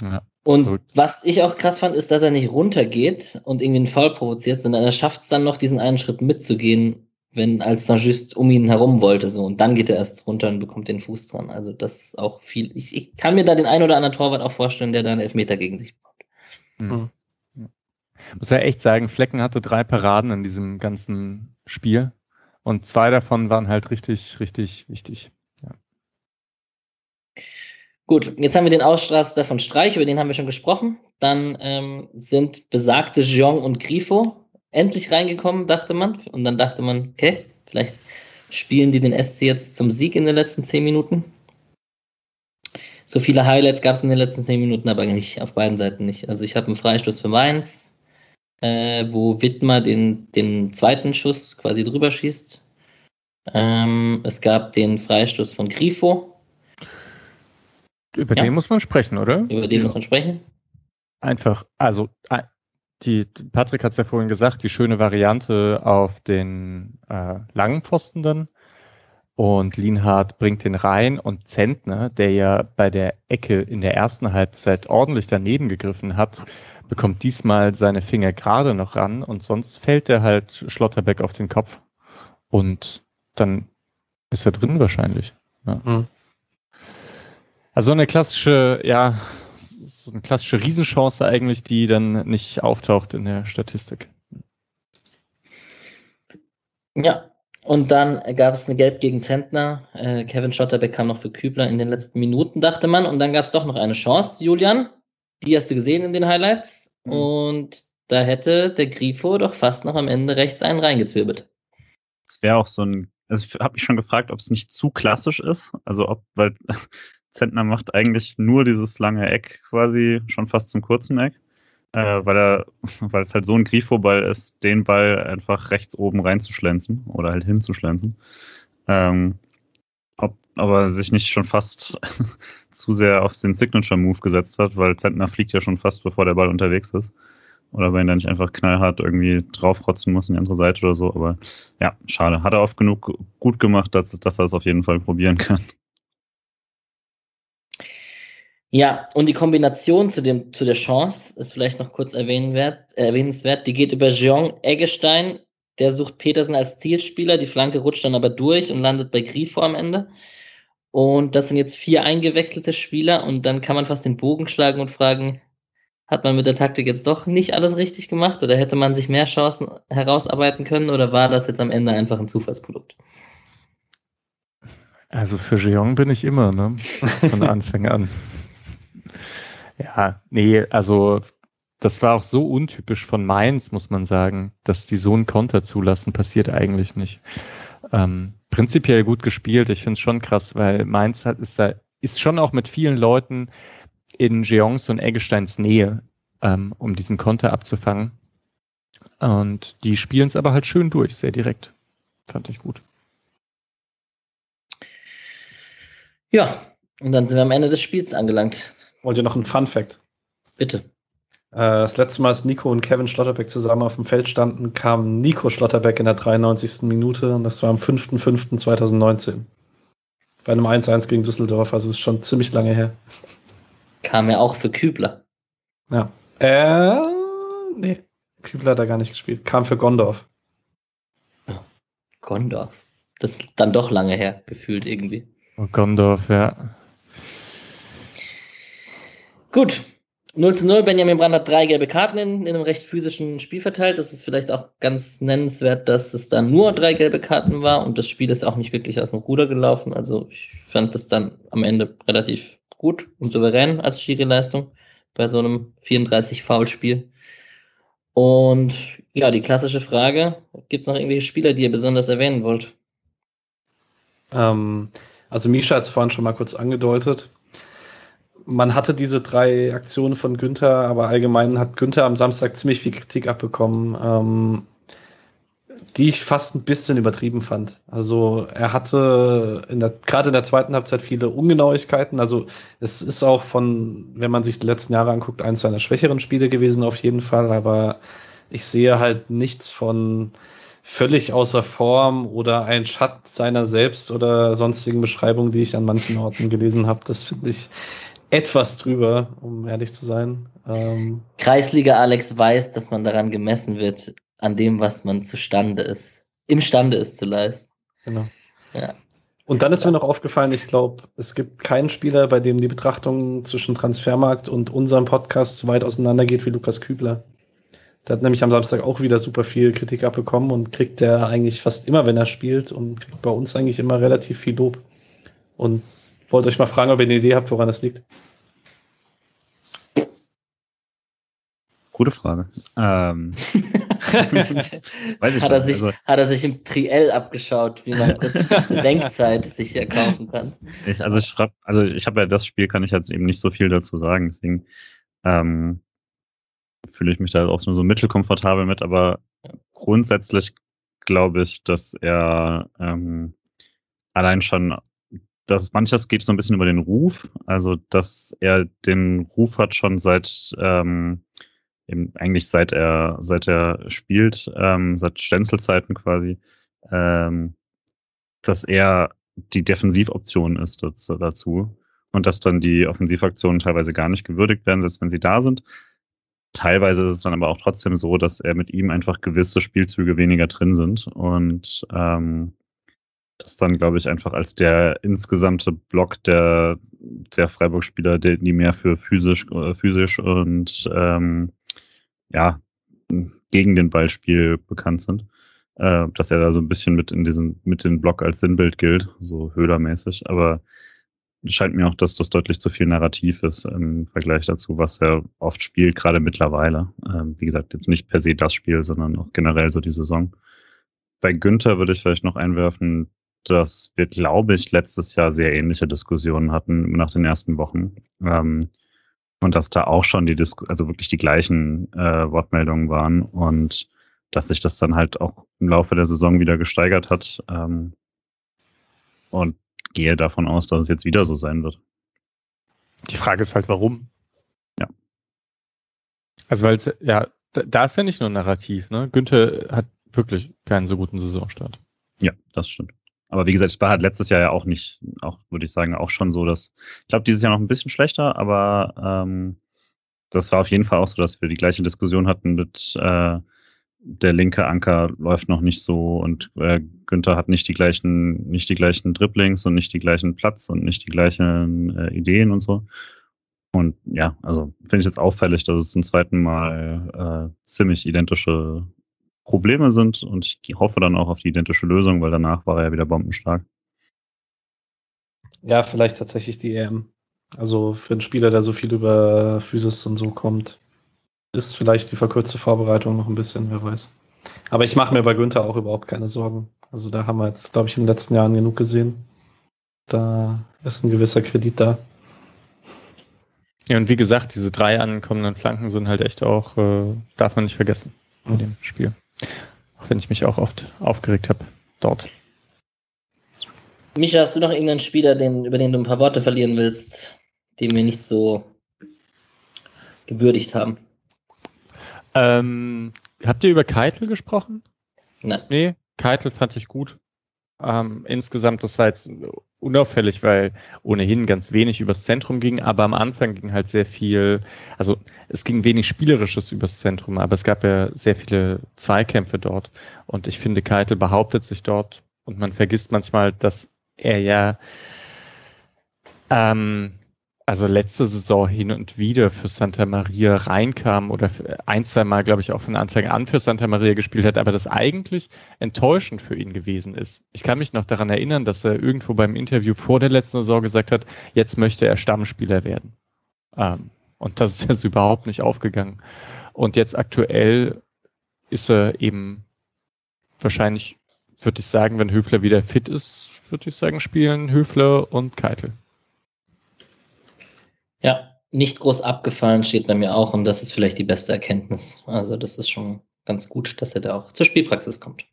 Ja. Und Gut. was ich auch krass fand, ist, dass er nicht runtergeht und irgendwie einen Fall provoziert, sondern er schafft es dann noch, diesen einen Schritt mitzugehen, wenn als Saint-Just um ihn herum wollte. So. Und dann geht er erst runter und bekommt den Fuß dran. Also das ist auch viel. Ich, ich kann mir da den einen oder anderen Torwart auch vorstellen, der da einen Elfmeter gegen sich bekommt. Mhm. Muss ja echt sagen, Flecken hatte drei Paraden in diesem ganzen Spiel. Und zwei davon waren halt richtig, richtig wichtig. Ja. Gut, jetzt haben wir den Ausstraster von Streich, über den haben wir schon gesprochen. Dann ähm, sind besagte Jean und Grifo endlich reingekommen, dachte man. Und dann dachte man, okay, vielleicht spielen die den SC jetzt zum Sieg in den letzten zehn Minuten. So viele Highlights gab es in den letzten zehn Minuten, aber nicht auf beiden Seiten nicht. Also ich habe einen Freistoß für Mainz, äh, wo Wittmer den, den zweiten Schuss quasi drüber schießt. Ähm, es gab den Freistoß von Grifo. Über ja. den muss man sprechen, oder? Über den ja. muss man sprechen. Einfach, also die, Patrick hat es ja vorhin gesagt, die schöne Variante auf den äh, langen Pfosten dann. Und Lienhardt bringt den rein und Zentner, der ja bei der Ecke in der ersten Halbzeit ordentlich daneben gegriffen hat, bekommt diesmal seine Finger gerade noch ran und sonst fällt er halt Schlotterbeck auf den Kopf. Und dann ist er drin wahrscheinlich. Ja. Mhm. Also eine klassische, ja, so eine klassische Riesenchance eigentlich, die dann nicht auftaucht in der Statistik. Ja, und dann gab es eine Gelb gegen Zentner. Äh, Kevin Schotterbeck kam noch für Kübler in den letzten Minuten, dachte man. Und dann gab es doch noch eine Chance, Julian. Die hast du gesehen in den Highlights. Mhm. Und da hätte der Grifo doch fast noch am Ende rechts einen reingezwirbelt. Das wäre auch so ein. Also ich habe mich schon gefragt, ob es nicht zu klassisch ist. Also ob, weil Zentner macht eigentlich nur dieses lange Eck quasi schon fast zum kurzen Eck, äh, weil er, weil es halt so ein Grifo-Ball ist, den Ball einfach rechts oben reinzuschlänzen oder halt hinzuschlänzen. Ähm, aber sich nicht schon fast zu sehr auf den Signature-Move gesetzt hat, weil Zentner fliegt ja schon fast, bevor der Ball unterwegs ist. Oder wenn er nicht einfach knallhart irgendwie draufrotzen muss in die andere Seite oder so. Aber ja, schade. Hat er oft genug gut gemacht, dass, dass er es auf jeden Fall probieren kann. Ja, und die Kombination zu, dem, zu der Chance ist vielleicht noch kurz erwähnenswert. Äh, erwähnenswert. Die geht über Jean Eggestein. Der sucht Petersen als Zielspieler. Die Flanke rutscht dann aber durch und landet bei Grifo am Ende. Und das sind jetzt vier eingewechselte Spieler. Und dann kann man fast den Bogen schlagen und fragen, hat man mit der Taktik jetzt doch nicht alles richtig gemacht? Oder hätte man sich mehr Chancen herausarbeiten können? Oder war das jetzt am Ende einfach ein Zufallsprodukt? Also für Jeong bin ich immer, ne? Von Anfang an. Ja, nee, also das war auch so untypisch von Mainz, muss man sagen, dass die so einen Konter zulassen, passiert eigentlich nicht. Ähm, prinzipiell gut gespielt, ich finde es schon krass, weil Mainz hat, ist da, ist schon auch mit vielen Leuten in Jeongs und Eggesteins Nähe, ähm, um diesen Konter abzufangen. Und die spielen es aber halt schön durch, sehr direkt. Fand ich gut. Ja, und dann sind wir am Ende des Spiels angelangt. Wollt ihr noch einen Fun Fact? Bitte. Äh, das letzte Mal, als Nico und Kevin Schlotterbeck zusammen auf dem Feld standen, kam Nico Schlotterbeck in der 93. Minute und das war am 5.5.2019. Bei einem 1-1 gegen Düsseldorf, also ist schon ziemlich lange her. Kam er auch für Kübler. Ja. Äh, nee, Kübler hat er gar nicht gespielt. Kam für Gondorf. Oh, Gondorf. Das ist dann doch lange her, gefühlt irgendwie. Oh, Gondorf, ja. Gut. 0 zu 0. Benjamin Brand hat drei gelbe Karten in, in einem recht physischen Spiel verteilt. Das ist vielleicht auch ganz nennenswert, dass es dann nur drei gelbe Karten war und das Spiel ist auch nicht wirklich aus dem Ruder gelaufen. Also ich fand das dann am Ende relativ gut und souverän als Schiri-Leistung bei so einem 34-Foul-Spiel. Und ja, die klassische Frage: Gibt es noch irgendwelche Spieler, die ihr besonders erwähnen wollt? Ähm, also, Misha hat es vorhin schon mal kurz angedeutet man hatte diese drei Aktionen von Günther, aber allgemein hat Günther am Samstag ziemlich viel Kritik abbekommen, ähm, die ich fast ein bisschen übertrieben fand. Also er hatte gerade in der zweiten Halbzeit viele Ungenauigkeiten. Also es ist auch von, wenn man sich die letzten Jahre anguckt, eins seiner schwächeren Spiele gewesen auf jeden Fall, aber ich sehe halt nichts von völlig außer Form oder ein Schatten seiner selbst oder sonstigen Beschreibungen, die ich an manchen Orten gelesen habe. Das finde ich etwas drüber, um ehrlich zu sein. Ähm, Kreisliga Alex weiß, dass man daran gemessen wird, an dem, was man zustande ist, imstande ist zu leisten. Genau. Ja. Und dann ist mir noch aufgefallen, ich glaube, es gibt keinen Spieler, bei dem die Betrachtung zwischen Transfermarkt und unserem Podcast so weit auseinander geht wie Lukas Kübler. Der hat nämlich am Samstag auch wieder super viel Kritik abbekommen und kriegt der eigentlich fast immer, wenn er spielt und kriegt bei uns eigentlich immer relativ viel Lob. Und wollte euch mal fragen, ob ihr eine Idee habt, woran das liegt. Gute Frage. Ähm, weiß ich hat, er sich, also, hat er sich im Triell abgeschaut, wie man kurz Denkzeit sich hier kaufen kann. Ich, also ich also ich habe ja das Spiel, kann ich jetzt eben nicht so viel dazu sagen, deswegen ähm, fühle ich mich da auch nur so mittelkomfortabel mit, aber grundsätzlich glaube ich, dass er ähm, allein schon, dass manches geht so ein bisschen über den Ruf, also dass er den Ruf hat schon seit ähm, eben eigentlich seit er seit er spielt, ähm, seit Stenzelzeiten quasi, ähm, dass er die Defensivoption ist dazu, und dass dann die Offensivaktionen teilweise gar nicht gewürdigt werden, selbst wenn sie da sind. Teilweise ist es dann aber auch trotzdem so, dass er mit ihm einfach gewisse Spielzüge weniger drin sind. Und ähm, das dann, glaube ich, einfach als der insgesamte Block der, der Freiburg-Spieler, die mehr für physisch, äh, physisch und ähm, ja, gegen den Ballspiel bekannt sind, äh, dass er da so ein bisschen mit in diesen, mit dem Block als Sinnbild gilt, so höhlermäßig, aber scheint mir auch, dass das deutlich zu viel Narrativ ist im Vergleich dazu, was er oft spielt, gerade mittlerweile. Ähm, wie gesagt, jetzt nicht per se das Spiel, sondern auch generell so die Saison. Bei Günther würde ich vielleicht noch einwerfen, dass wir, glaube ich, letztes Jahr sehr ähnliche Diskussionen hatten nach den ersten Wochen. Ähm, und dass da auch schon die Disku also wirklich die gleichen äh, Wortmeldungen waren und dass sich das dann halt auch im Laufe der Saison wieder gesteigert hat. Ähm, und gehe davon aus, dass es jetzt wieder so sein wird. Die Frage ist halt, warum? Ja. Also weil es, ja, da ist ja nicht nur Narrativ, ne? Günther hat wirklich keinen so guten Saisonstart. Ja, das stimmt. Aber wie gesagt, es war halt letztes Jahr ja auch nicht, auch würde ich sagen, auch schon so, dass, ich glaube, dieses Jahr noch ein bisschen schlechter, aber ähm, das war auf jeden Fall auch so, dass wir die gleiche Diskussion hatten mit äh, der linke Anker läuft noch nicht so und äh, Günther hat nicht die gleichen, nicht die gleichen Dribblings und nicht die gleichen Platz und nicht die gleichen äh, Ideen und so. Und ja, also finde ich jetzt auffällig, dass es zum zweiten Mal äh, ziemlich identische Probleme sind und ich hoffe dann auch auf die identische Lösung, weil danach war er ja wieder bombenstark. Ja, vielleicht tatsächlich die EM. Also für einen Spieler, der so viel über Physis und so kommt, ist vielleicht die verkürzte Vorbereitung noch ein bisschen, wer weiß. Aber ich mache mir bei Günther auch überhaupt keine Sorgen. Also da haben wir jetzt, glaube ich, in den letzten Jahren genug gesehen. Da ist ein gewisser Kredit da. Ja, und wie gesagt, diese drei ankommenden Flanken sind halt echt auch, äh, darf man nicht vergessen in dem Spiel. Auch wenn ich mich auch oft aufgeregt habe dort. Micha, hast du noch irgendeinen Spieler, den, über den du ein paar Worte verlieren willst, den wir nicht so gewürdigt haben? Ähm, habt ihr über Keitel gesprochen? Nein. Nee, Keitel fand ich gut. Ähm, insgesamt, das war jetzt unauffällig, weil ohnehin ganz wenig übers Zentrum ging, aber am Anfang ging halt sehr viel, also es ging wenig Spielerisches übers Zentrum, aber es gab ja sehr viele Zweikämpfe dort. Und ich finde, Keitel behauptet sich dort und man vergisst manchmal, dass er ja ähm, also letzte Saison hin und wieder für Santa Maria reinkam oder ein, zwei Mal, glaube ich, auch von Anfang an für Santa Maria gespielt hat, aber das eigentlich enttäuschend für ihn gewesen ist. Ich kann mich noch daran erinnern, dass er irgendwo beim Interview vor der letzten Saison gesagt hat, jetzt möchte er Stammspieler werden. Ähm, und das ist jetzt überhaupt nicht aufgegangen. Und jetzt aktuell ist er eben wahrscheinlich, würde ich sagen, wenn Höfler wieder fit ist, würde ich sagen, spielen Höfler und Keitel. Ja, nicht groß abgefallen steht bei mir auch und das ist vielleicht die beste Erkenntnis. Also das ist schon ganz gut, dass er da auch zur Spielpraxis kommt.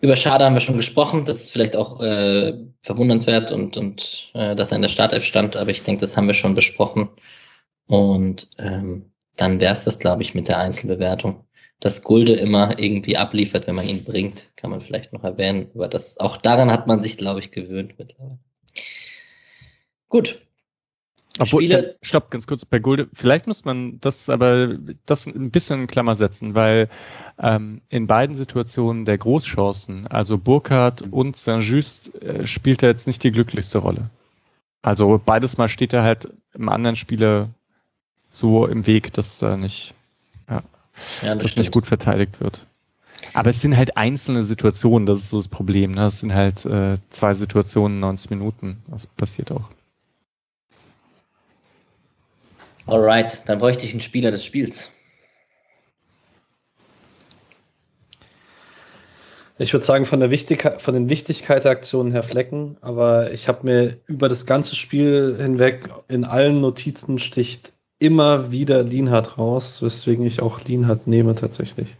Über Schade haben wir schon gesprochen. Das ist vielleicht auch äh, verwundernswert und, und äh, dass er in der Startelf stand, aber ich denke, das haben wir schon besprochen. Und ähm, dann wäre es das, glaube ich, mit der Einzelbewertung. Dass Gulde immer irgendwie abliefert, wenn man ihn bringt, kann man vielleicht noch erwähnen. Aber das, auch daran hat man sich, glaube ich, gewöhnt mittlerweile. Gut, obwohl, Spiele. stopp, ganz kurz, bei Gulde, vielleicht muss man das aber das ein bisschen in Klammer setzen, weil ähm, in beiden Situationen der Großchancen, also Burkhardt und Saint-Just, äh, spielt er jetzt nicht die glücklichste Rolle. Also beides Mal steht er halt im anderen Spieler so im Weg, dass da nicht, ja, ja das, das nicht gut verteidigt wird. Aber es sind halt einzelne Situationen, das ist so das Problem. Ne? Es sind halt äh, zwei Situationen, 90 Minuten. Das passiert auch. Alright, dann bräuchte ich einen Spieler des Spiels. Ich würde sagen, von, der Wichtigkeit, von den Wichtigkeit der Aktionen her Flecken, aber ich habe mir über das ganze Spiel hinweg in allen Notizen sticht immer wieder Lienhardt raus, weswegen ich auch Lienhardt nehme tatsächlich.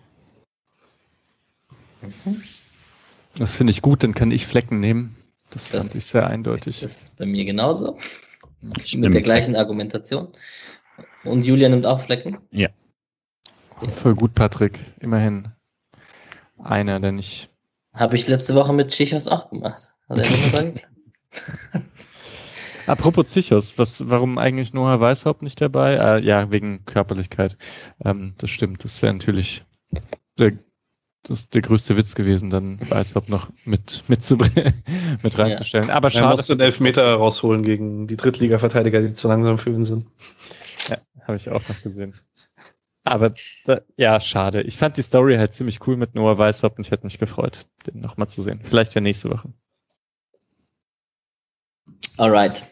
Das finde ich gut, dann kann ich Flecken nehmen. Das, das fand ich sehr eindeutig. Das ist bei mir genauso. Mit der gleichen Argumentation. Und Julia nimmt auch Flecken? Ja. Voll gut, Patrick. Immerhin einer, der nicht. Habe ich letzte Woche mit Chichos auch gemacht. Hat er Apropos Zichos, was, warum eigentlich Noah Weishaupt nicht dabei? Äh, ja, wegen Körperlichkeit. Ähm, das stimmt. Das wäre natürlich der, das der größte Witz gewesen, dann Weishaupt noch mit, mit, zu, mit reinzustellen. Ja. Aber schade. Er musste einen Elfmeter rausholen gegen die Drittliga-Verteidiger, die zu langsam für ihn sind. Ja, habe ich auch noch gesehen. Aber da, ja, schade. Ich fand die Story halt ziemlich cool mit Noah Weishaupt und ich hätte mich gefreut, den nochmal zu sehen. Vielleicht ja nächste Woche. Alright.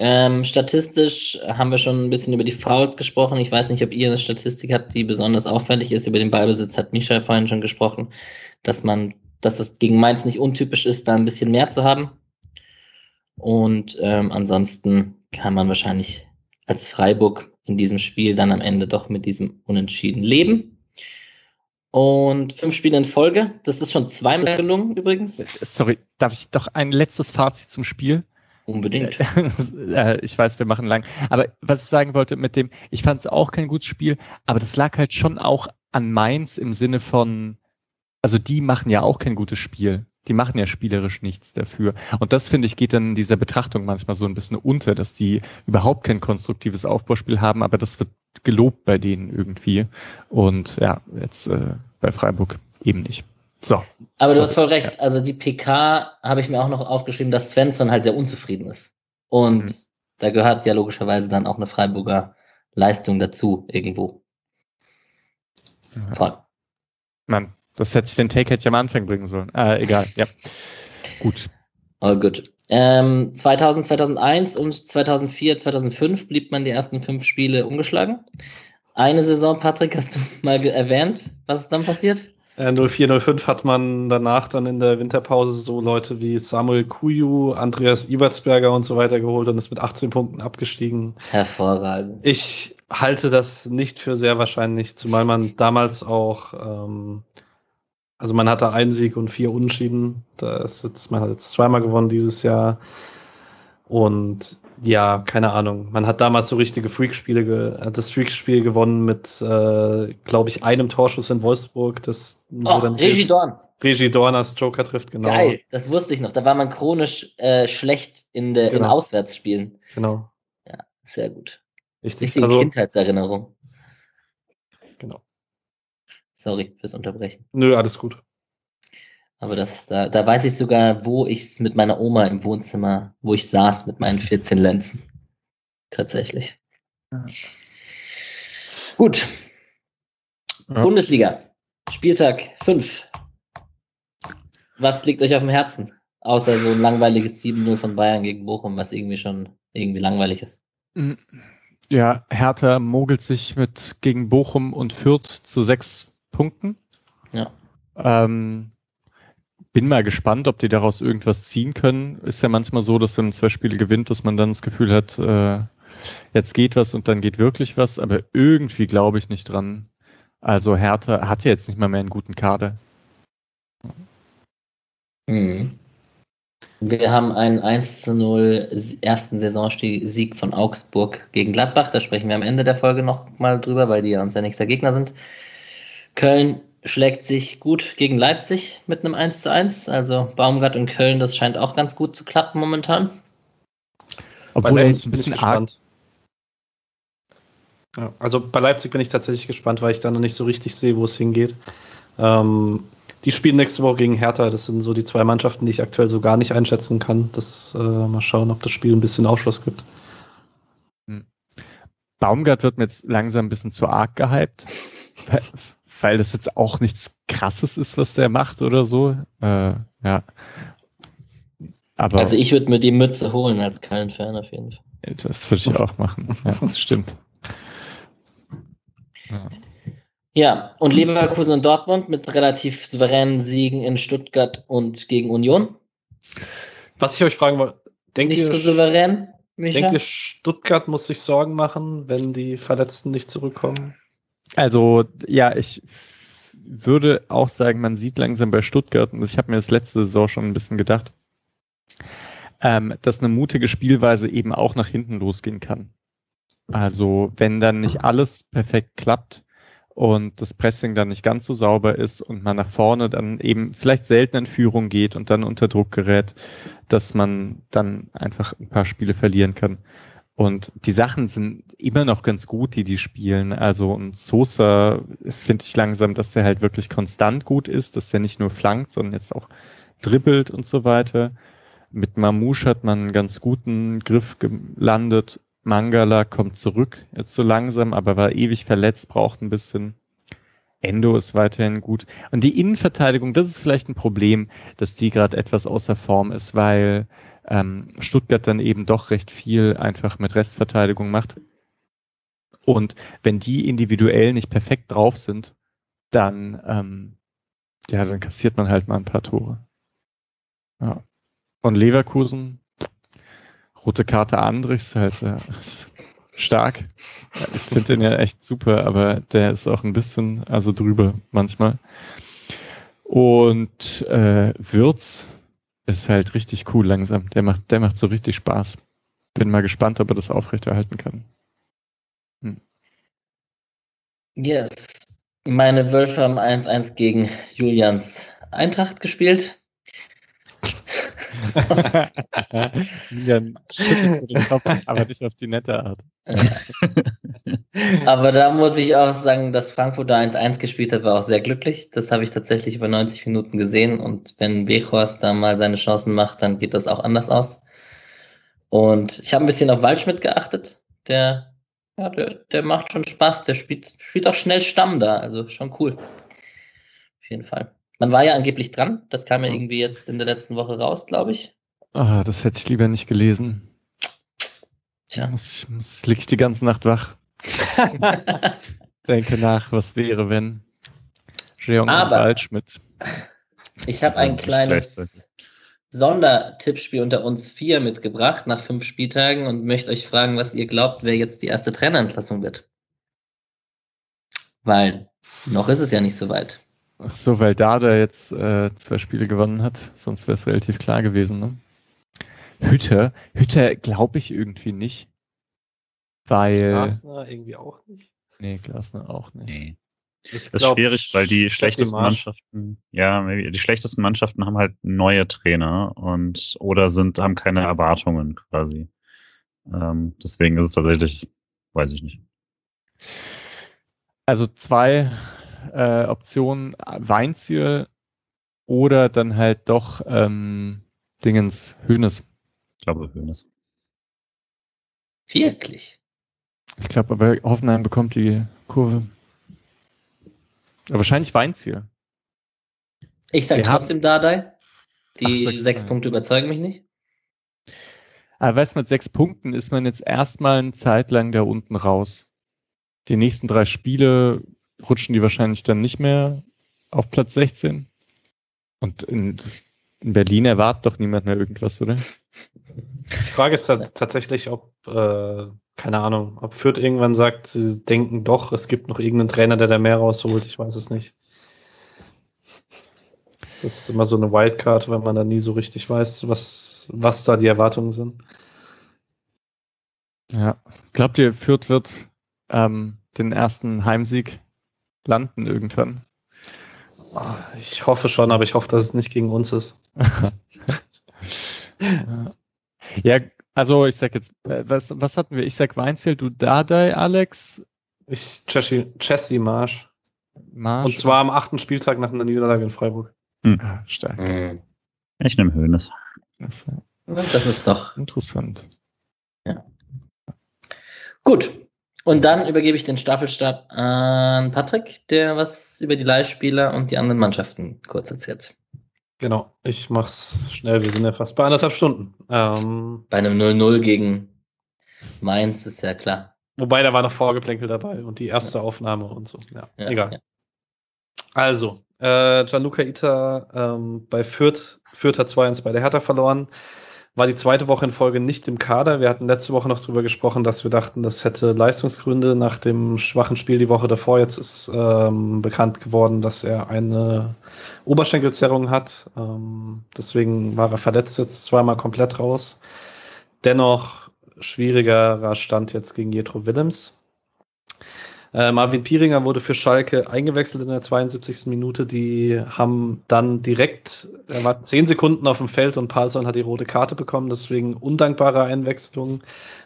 Ähm, statistisch haben wir schon ein bisschen über die Fouls gesprochen. Ich weiß nicht, ob ihr eine Statistik habt, die besonders auffällig ist. Über den Ballbesitz hat Michael vorhin schon gesprochen, dass man, dass es gegen Mainz nicht untypisch ist, da ein bisschen mehr zu haben. Und ähm, ansonsten kann man wahrscheinlich als Freiburg in diesem Spiel dann am Ende doch mit diesem Unentschieden leben. Und fünf Spiele in Folge, das ist schon zweimal gelungen übrigens. Sorry, darf ich doch ein letztes Fazit zum Spiel? Unbedingt. Äh, ich weiß, wir machen lang. Aber was ich sagen wollte mit dem, ich fand es auch kein gutes Spiel, aber das lag halt schon auch an Mainz im Sinne von, also die machen ja auch kein gutes Spiel die machen ja spielerisch nichts dafür. Und das, finde ich, geht dann in dieser Betrachtung manchmal so ein bisschen unter, dass die überhaupt kein konstruktives Aufbauspiel haben, aber das wird gelobt bei denen irgendwie. Und ja, jetzt äh, bei Freiburg eben nicht. So. Aber du hast voll recht. Ja. Also die PK habe ich mir auch noch aufgeschrieben, dass Svensson halt sehr unzufrieden ist. Und mhm. da gehört ja logischerweise dann auch eine Freiburger Leistung dazu irgendwo. Ja. Toll. Man, das hätte ich den Take hätte ich am Anfang bringen sollen. Äh, egal, ja. Gut. All gut. Ähm, 2000, 2001 und 2004, 2005 blieb man die ersten fünf Spiele ungeschlagen. Eine Saison, Patrick, hast du mal erwähnt, was ist dann passiert? Äh, 04, 05 hat man danach dann in der Winterpause so Leute wie Samuel Kuyu, Andreas Ibertsberger und so weiter geholt und ist mit 18 Punkten abgestiegen. Hervorragend. Ich halte das nicht für sehr wahrscheinlich, zumal man damals auch ähm, also man hatte einen Sieg und vier Unentschieden. Da ist jetzt, man hat jetzt zweimal gewonnen dieses Jahr. Und ja, keine Ahnung. Man hat damals so richtige Freakspiele, hat das Freakspiel gewonnen mit, äh, glaube ich, einem Torschuss in Wolfsburg. Das oh, Regie Dorn. Regie Dorn als Joker trifft, genau. Geil, das wusste ich noch. Da war man chronisch äh, schlecht in der genau. in Auswärtsspielen. Genau. Ja, sehr gut. Richtig. Richtige also, Kindheitserinnerung. Sorry fürs Unterbrechen. Nö, alles gut. Aber das, da, da weiß ich sogar, wo ich es mit meiner Oma im Wohnzimmer, wo ich saß mit meinen 14 Lenzen. Tatsächlich. Ja. Gut. Ja. Bundesliga. Spieltag 5. Was liegt euch auf dem Herzen? Außer so ein langweiliges 7-0 von Bayern gegen Bochum, was irgendwie schon irgendwie langweilig ist. Ja, Hertha mogelt sich mit gegen Bochum und Fürth zu sechs Punkten. Ja. Ähm, bin mal gespannt, ob die daraus irgendwas ziehen können. Ist ja manchmal so, dass wenn man zwei Spiele gewinnt, dass man dann das Gefühl hat, äh, jetzt geht was und dann geht wirklich was, aber irgendwie glaube ich nicht dran. Also Hertha hat ja jetzt nicht mal mehr einen guten Kader. Mhm. Wir haben einen 1 zu 0 ersten Saisonsieg von Augsburg gegen Gladbach. Da sprechen wir am Ende der Folge nochmal drüber, weil die ja unser nächster Gegner sind. Köln schlägt sich gut gegen Leipzig mit einem 1 zu 1. Also Baumgart und Köln, das scheint auch ganz gut zu klappen momentan. Obwohl er jetzt ein bisschen arg. Ja, also bei Leipzig bin ich tatsächlich gespannt, weil ich da noch nicht so richtig sehe, wo es hingeht. Ähm, die spielen nächste Woche gegen Hertha. Das sind so die zwei Mannschaften, die ich aktuell so gar nicht einschätzen kann. Das äh, mal schauen, ob das Spiel ein bisschen Aufschluss gibt. Hm. Baumgart wird mir jetzt langsam ein bisschen zu arg gehypt, weil, das jetzt auch nichts Krasses ist, was der macht oder so. Äh, ja. Aber also ich würde mir die Mütze holen als kein Fan auf jeden Fall. Das würde ich auch machen. Ja, das stimmt. Ja. Ja, und Leverkusen und Dortmund mit relativ souveränen Siegen in Stuttgart und gegen Union. Was ich euch fragen wollte, denkt nicht ihr, so souverän, Micha? denkt ihr, Stuttgart muss sich Sorgen machen, wenn die Verletzten nicht zurückkommen? Also, ja, ich würde auch sagen, man sieht langsam bei Stuttgart, und ich habe mir das letzte Saison schon ein bisschen gedacht, ähm, dass eine mutige Spielweise eben auch nach hinten losgehen kann. Also, wenn dann nicht alles perfekt klappt, und das Pressing dann nicht ganz so sauber ist und man nach vorne dann eben vielleicht selten in Führung geht und dann unter Druck gerät, dass man dann einfach ein paar Spiele verlieren kann. Und die Sachen sind immer noch ganz gut, die die spielen. Also und Sosa finde ich langsam, dass der halt wirklich konstant gut ist, dass der nicht nur flankt, sondern jetzt auch dribbelt und so weiter. Mit Mamouche hat man einen ganz guten Griff gelandet Mangala kommt zurück, jetzt so langsam, aber war ewig verletzt, braucht ein bisschen. Endo ist weiterhin gut. Und die Innenverteidigung, das ist vielleicht ein Problem, dass die gerade etwas außer Form ist, weil ähm, Stuttgart dann eben doch recht viel einfach mit Restverteidigung macht. Und wenn die individuell nicht perfekt drauf sind, dann, ähm, ja, dann kassiert man halt mal ein paar Tore. Ja. Und Leverkusen, rote Karte Andrichs halt äh, stark. Ich finde den ja echt super, aber der ist auch ein bisschen also drüber manchmal. Und äh, Würz ist halt richtig cool langsam. Der macht, der macht so richtig Spaß. Bin mal gespannt, ob er das aufrechterhalten kann. Hm. Yes. Meine Wölfe haben 1-1 gegen Julians Eintracht gespielt. Julian schüttelt den Kopf, aber nicht auf die nette Art. aber da muss ich auch sagen, dass Frankfurt da 1-1 gespielt hat, war auch sehr glücklich. Das habe ich tatsächlich über 90 Minuten gesehen. Und wenn Bechorst da mal seine Chancen macht, dann geht das auch anders aus. Und ich habe ein bisschen auf Waldschmidt geachtet. Der, ja, der, der macht schon Spaß. Der spielt, spielt auch schnell Stamm da. Also schon cool. Auf jeden Fall. Man war ja angeblich dran. Das kam ja irgendwie jetzt in der letzten Woche raus, glaube ich. Ah, das hätte ich lieber nicht gelesen. Tja. Ich, ich liege die ganze Nacht wach. Denke nach, was wäre, wenn Jeong und Waldschmidt. Ich habe ein kleines Sondertippspiel unter uns vier mitgebracht nach fünf Spieltagen und möchte euch fragen, was ihr glaubt, wer jetzt die erste Trainerentlassung wird. Weil noch ist es ja nicht so weit. Ach so, weil Dada jetzt äh, zwei Spiele gewonnen hat, sonst wäre es relativ klar gewesen. Ne? Hütter, Hütter glaube ich irgendwie nicht. Weil. Glasner irgendwie auch nicht. Nee, Glasner auch nicht. Nee. Ich das ist schwierig, weil die schlechtesten Mannschaften, ja, die schlechtesten Mannschaften haben halt neue Trainer und oder sind, haben keine Erwartungen quasi. Ähm, deswegen ist es tatsächlich, weiß ich nicht. Also zwei äh, Optionen Weinziel oder dann halt doch ähm, Dingens Hönes. Ich glaube Hönes. Wirklich? Ich glaube, aber Hoffenheim bekommt die Kurve. Aber wahrscheinlich Weinziel. Ich sage trotzdem Dardai. Die Ach, sechs Punkte überzeugen mich nicht. Aber weißt du, mit sechs Punkten ist man jetzt erstmal eine Zeit lang da unten raus. Die nächsten drei Spiele rutschen die wahrscheinlich dann nicht mehr auf Platz 16. Und in, in Berlin erwartet doch niemand mehr irgendwas, oder? Die Frage ist halt tatsächlich, ob, äh, keine Ahnung, ob Fürth irgendwann sagt, sie denken doch, es gibt noch irgendeinen Trainer, der da mehr rausholt. Ich weiß es nicht. Das ist immer so eine Wildcard, wenn man da nie so richtig weiß, was, was da die Erwartungen sind. Ja. Glaubt ihr, Fürth wird ähm, den ersten Heimsieg landen irgendwann? Ah, ich hoffe schon, aber ich hoffe, dass es nicht gegen uns ist. ja, also ich sag jetzt, was, was hatten wir? Ich sag Weinzel, du Dardai, Alex. Ich Jesse, Jesse Marsch. Marsch. Und zwar am achten Spieltag nach einer Niederlage in Freiburg. Hm. Ah, stark. Hm. Ich nehme Höhnes. Das, das ist doch interessant. Ja. Gut. Und dann übergebe ich den Staffelstab an Patrick, der was über die Leihspieler und die anderen Mannschaften kurz erzählt. Genau, ich mach's schnell. Wir sind ja fast bei anderthalb Stunden. Ähm, bei einem 0-0 gegen Mainz ist ja klar. Wobei da war noch Vorgeplänkel dabei und die erste ja. Aufnahme und so. Ja, ja egal. Ja. Also, äh, Gianluca Ita ähm, bei Fürth, Fürth hat 2-1 bei der Hertha verloren war die zweite Woche in Folge nicht im Kader. Wir hatten letzte Woche noch darüber gesprochen, dass wir dachten, das hätte Leistungsgründe nach dem schwachen Spiel die Woche davor. Jetzt ist ähm, bekannt geworden, dass er eine Oberschenkelzerrung hat. Ähm, deswegen war er verletzt jetzt zweimal komplett raus. Dennoch schwierigerer Stand jetzt gegen Jetro Willems. Äh, Marvin Pieringer wurde für Schalke eingewechselt in der 72. Minute. Die haben dann direkt, er war 10 Sekunden auf dem Feld und Palsson hat die rote Karte bekommen, deswegen undankbare Einwechslung.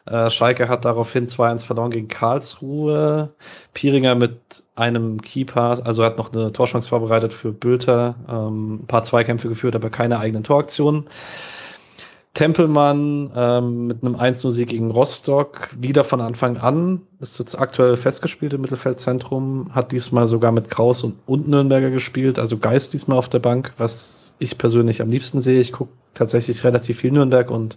Äh, Schalke hat daraufhin 2-1 verloren gegen Karlsruhe. Pieringer mit einem Keeper, also hat noch eine Torchance vorbereitet für Bülter, ähm, ein paar Zweikämpfe geführt, aber keine eigenen Toraktionen. Tempelmann ähm, mit einem 1-0-Sieg gegen Rostock wieder von Anfang an, ist jetzt aktuell festgespielt im Mittelfeldzentrum, hat diesmal sogar mit Kraus und, und Nürnberger gespielt, also Geist diesmal auf der Bank, was ich persönlich am liebsten sehe. Ich gucke tatsächlich relativ viel Nürnberg und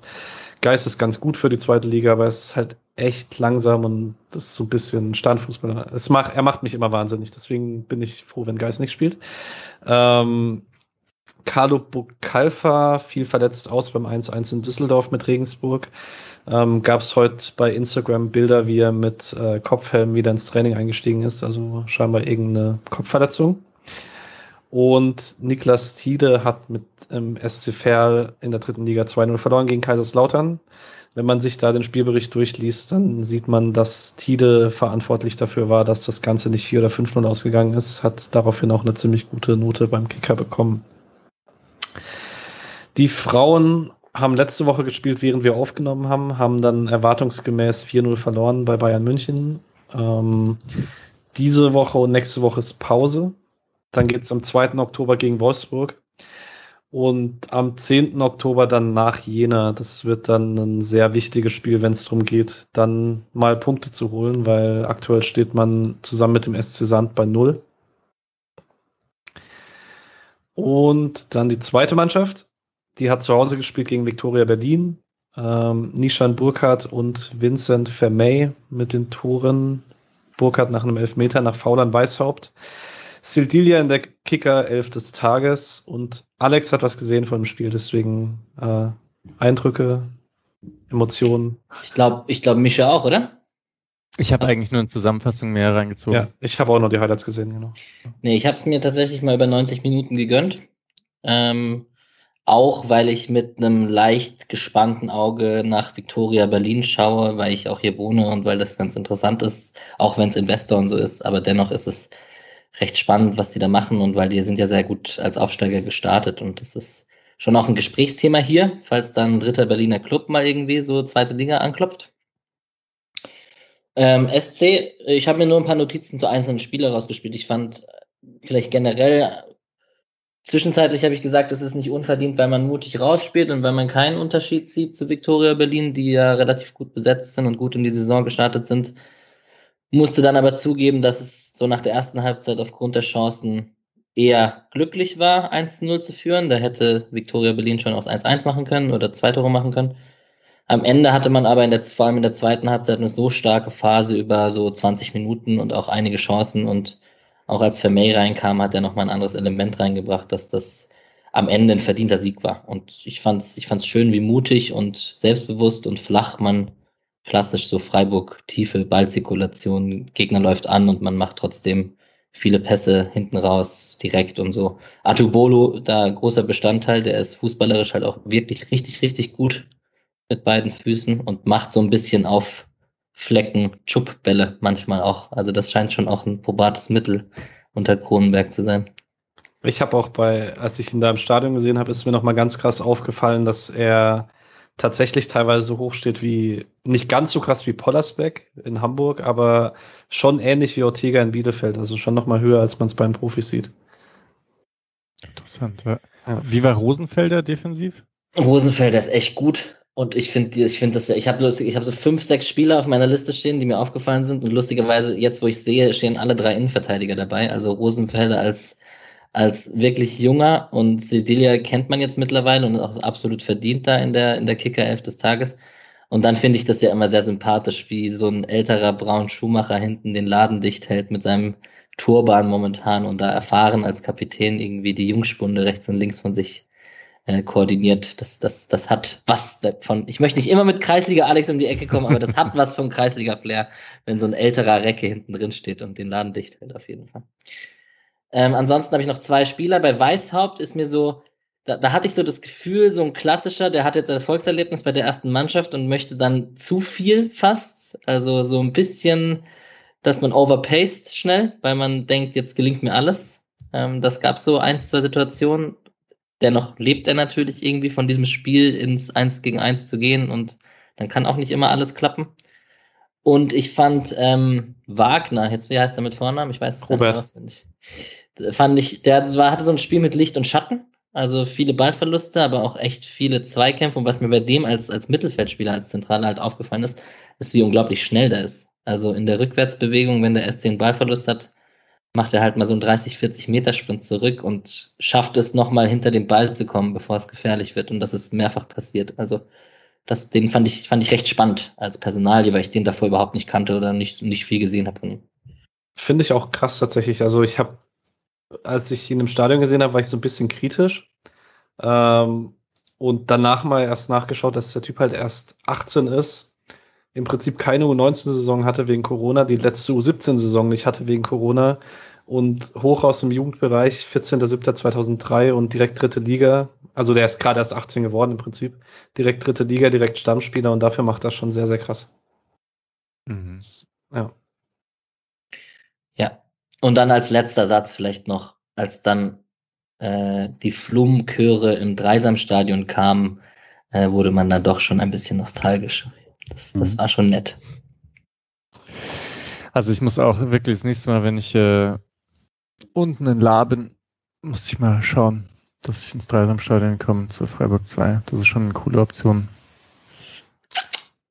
Geist ist ganz gut für die zweite Liga, aber es ist halt echt langsam und das ist so ein bisschen Standfußball. Es macht, er macht mich immer wahnsinnig, deswegen bin ich froh, wenn Geist nicht spielt. Ähm, Carlo Bucalfa fiel verletzt aus beim 1-1 in Düsseldorf mit Regensburg. Ähm, Gab es heute bei Instagram Bilder, wie er mit äh, Kopfhelm wieder ins Training eingestiegen ist, also scheinbar irgendeine Kopfverletzung. Und Niklas Tiede hat mit ähm, SC Verl in der dritten Liga 2-0 verloren gegen Kaiserslautern. Wenn man sich da den Spielbericht durchliest, dann sieht man, dass Tide verantwortlich dafür war, dass das Ganze nicht 4 oder 5-0 ausgegangen ist, hat daraufhin auch eine ziemlich gute Note beim Kicker bekommen. Die Frauen haben letzte Woche gespielt, während wir aufgenommen haben, haben dann erwartungsgemäß 4-0 verloren bei Bayern München. Ähm, diese Woche und nächste Woche ist Pause. Dann geht es am 2. Oktober gegen Wolfsburg. Und am 10. Oktober dann nach Jena. Das wird dann ein sehr wichtiges Spiel, wenn es darum geht, dann mal Punkte zu holen, weil aktuell steht man zusammen mit dem SC Sand bei 0. Und dann die zweite Mannschaft, die hat zu Hause gespielt gegen Viktoria Berlin. Ähm, Nishan Burkhardt und Vincent Vermey mit den Toren. Burkhardt nach einem Elfmeter nach Faulern Weißhaupt. Sildilia in der Kicker elf des Tages und Alex hat was gesehen von dem Spiel, deswegen äh, Eindrücke, Emotionen. Ich glaube, ich glaube Mischa auch, oder? Ich habe eigentlich nur eine Zusammenfassung mehr reingezogen. Ja, ich habe auch nur die Highlights gesehen, genau. Nee, ich habe es mir tatsächlich mal über 90 Minuten gegönnt. Ähm, auch weil ich mit einem leicht gespannten Auge nach Victoria Berlin schaue, weil ich auch hier wohne und weil das ganz interessant ist, auch wenn es Investor und so ist, aber dennoch ist es recht spannend, was die da machen und weil die sind ja sehr gut als Aufsteiger gestartet und das ist schon auch ein Gesprächsthema hier, falls dann ein dritter Berliner Club mal irgendwie so zweite Liga anklopft. Ähm, SC, ich habe mir nur ein paar Notizen zu einzelnen Spielern rausgespielt. Ich fand vielleicht generell, zwischenzeitlich habe ich gesagt, es ist nicht unverdient, weil man mutig rausspielt und weil man keinen Unterschied sieht zu Viktoria Berlin, die ja relativ gut besetzt sind und gut in die Saison gestartet sind. Musste dann aber zugeben, dass es so nach der ersten Halbzeit aufgrund der Chancen eher glücklich war, 1-0 zu führen. Da hätte Viktoria Berlin schon aus 1-1 machen können oder zwei Tore machen können. Am Ende hatte man aber in der, vor allem in der zweiten Halbzeit eine so starke Phase über so 20 Minuten und auch einige Chancen und auch als Vermey reinkam, hat er nochmal ein anderes Element reingebracht, dass das am Ende ein verdienter Sieg war. Und ich fand's, ich fand's schön, wie mutig und selbstbewusst und flach man klassisch so Freiburg tiefe Ballzirkulation, Gegner läuft an und man macht trotzdem viele Pässe hinten raus direkt und so. Atubolo, da großer Bestandteil, der ist fußballerisch halt auch wirklich richtig, richtig gut mit beiden Füßen und macht so ein bisschen auf Flecken Chupbälle manchmal auch. Also das scheint schon auch ein probates Mittel unter Kronenberg zu sein. Ich habe auch bei, als ich ihn da im Stadion gesehen habe, ist mir nochmal ganz krass aufgefallen, dass er tatsächlich teilweise so hoch steht wie, nicht ganz so krass wie Pollersbeck in Hamburg, aber schon ähnlich wie Ortega in Bielefeld, also schon nochmal höher, als man es beim Profis sieht. Interessant, ja. Wie war Rosenfelder defensiv? Rosenfelder ist echt gut. Und ich finde, ich finde das ja, ich habe lustig, ich habe so fünf, sechs Spieler auf meiner Liste stehen, die mir aufgefallen sind. Und lustigerweise, jetzt wo ich sehe, stehen alle drei Innenverteidiger dabei. Also Rosenfelder als, als wirklich junger und Sedilia kennt man jetzt mittlerweile und auch absolut verdient da in der, in der Kicker-Elf des Tages. Und dann finde ich das ja immer sehr sympathisch, wie so ein älterer Braun Schumacher hinten den Laden dicht hält mit seinem Turban momentan und da erfahren als Kapitän irgendwie die Jungspunde rechts und links von sich äh, koordiniert. Das, das, das hat was davon. Ich möchte nicht immer mit Kreisliga Alex um die Ecke kommen, aber das hat was vom Kreisliga Flair, wenn so ein älterer Recke hinten drin steht und den Laden dicht hält, auf jeden Fall. Ähm, ansonsten habe ich noch zwei Spieler. Bei Weißhaupt ist mir so, da, da hatte ich so das Gefühl, so ein klassischer, der hat jetzt ein Erfolgserlebnis bei der ersten Mannschaft und möchte dann zu viel fast. Also so ein bisschen, dass man overpaced schnell, weil man denkt, jetzt gelingt mir alles. Ähm, das gab so ein, zwei Situationen. Dennoch lebt er natürlich irgendwie von diesem Spiel ins Eins gegen Eins zu gehen und dann kann auch nicht immer alles klappen. Und ich fand ähm, Wagner, jetzt wie heißt er mit Vornamen? Ich weiß es Robert. nicht auswendig. Fand ich, der war, hatte so ein Spiel mit Licht und Schatten, also viele Ballverluste, aber auch echt viele Zweikämpfe. Und was mir bei dem als, als Mittelfeldspieler, als Zentraler halt aufgefallen ist, ist, wie unglaublich schnell der ist. Also in der Rückwärtsbewegung, wenn der SC einen Ballverlust hat, macht er halt mal so einen 30, 40 Meter Sprint zurück und schafft es nochmal hinter den Ball zu kommen, bevor es gefährlich wird. Und das ist mehrfach passiert. Also das, den fand ich, fand ich recht spannend als Personalie, weil ich den davor überhaupt nicht kannte oder nicht, nicht viel gesehen habe von ihm. Finde ich auch krass tatsächlich. Also ich habe, als ich ihn im Stadion gesehen habe, war ich so ein bisschen kritisch. Ähm, und danach mal erst nachgeschaut, dass der Typ halt erst 18 ist. Im Prinzip keine U19-Saison hatte wegen Corona, die letzte U17-Saison nicht hatte wegen Corona und hoch aus dem Jugendbereich, 14.07.2003 und direkt dritte Liga. Also der ist gerade erst 18 geworden im Prinzip. Direkt dritte Liga, direkt Stammspieler und dafür macht das schon sehr, sehr krass. Mhm. Ja. Ja. Und dann als letzter Satz vielleicht noch, als dann äh, die Flumchöre im Dreisamstadion kamen, äh, wurde man dann doch schon ein bisschen nostalgisch. Das, das Mhm. war schon nett. Also ich muss auch wirklich das nächste Mal, wenn ich äh, unten in La bin, muss ich mal schauen, dass ich ins Dreisamstadion komme zu Freiburg 2. Das ist schon eine coole Option.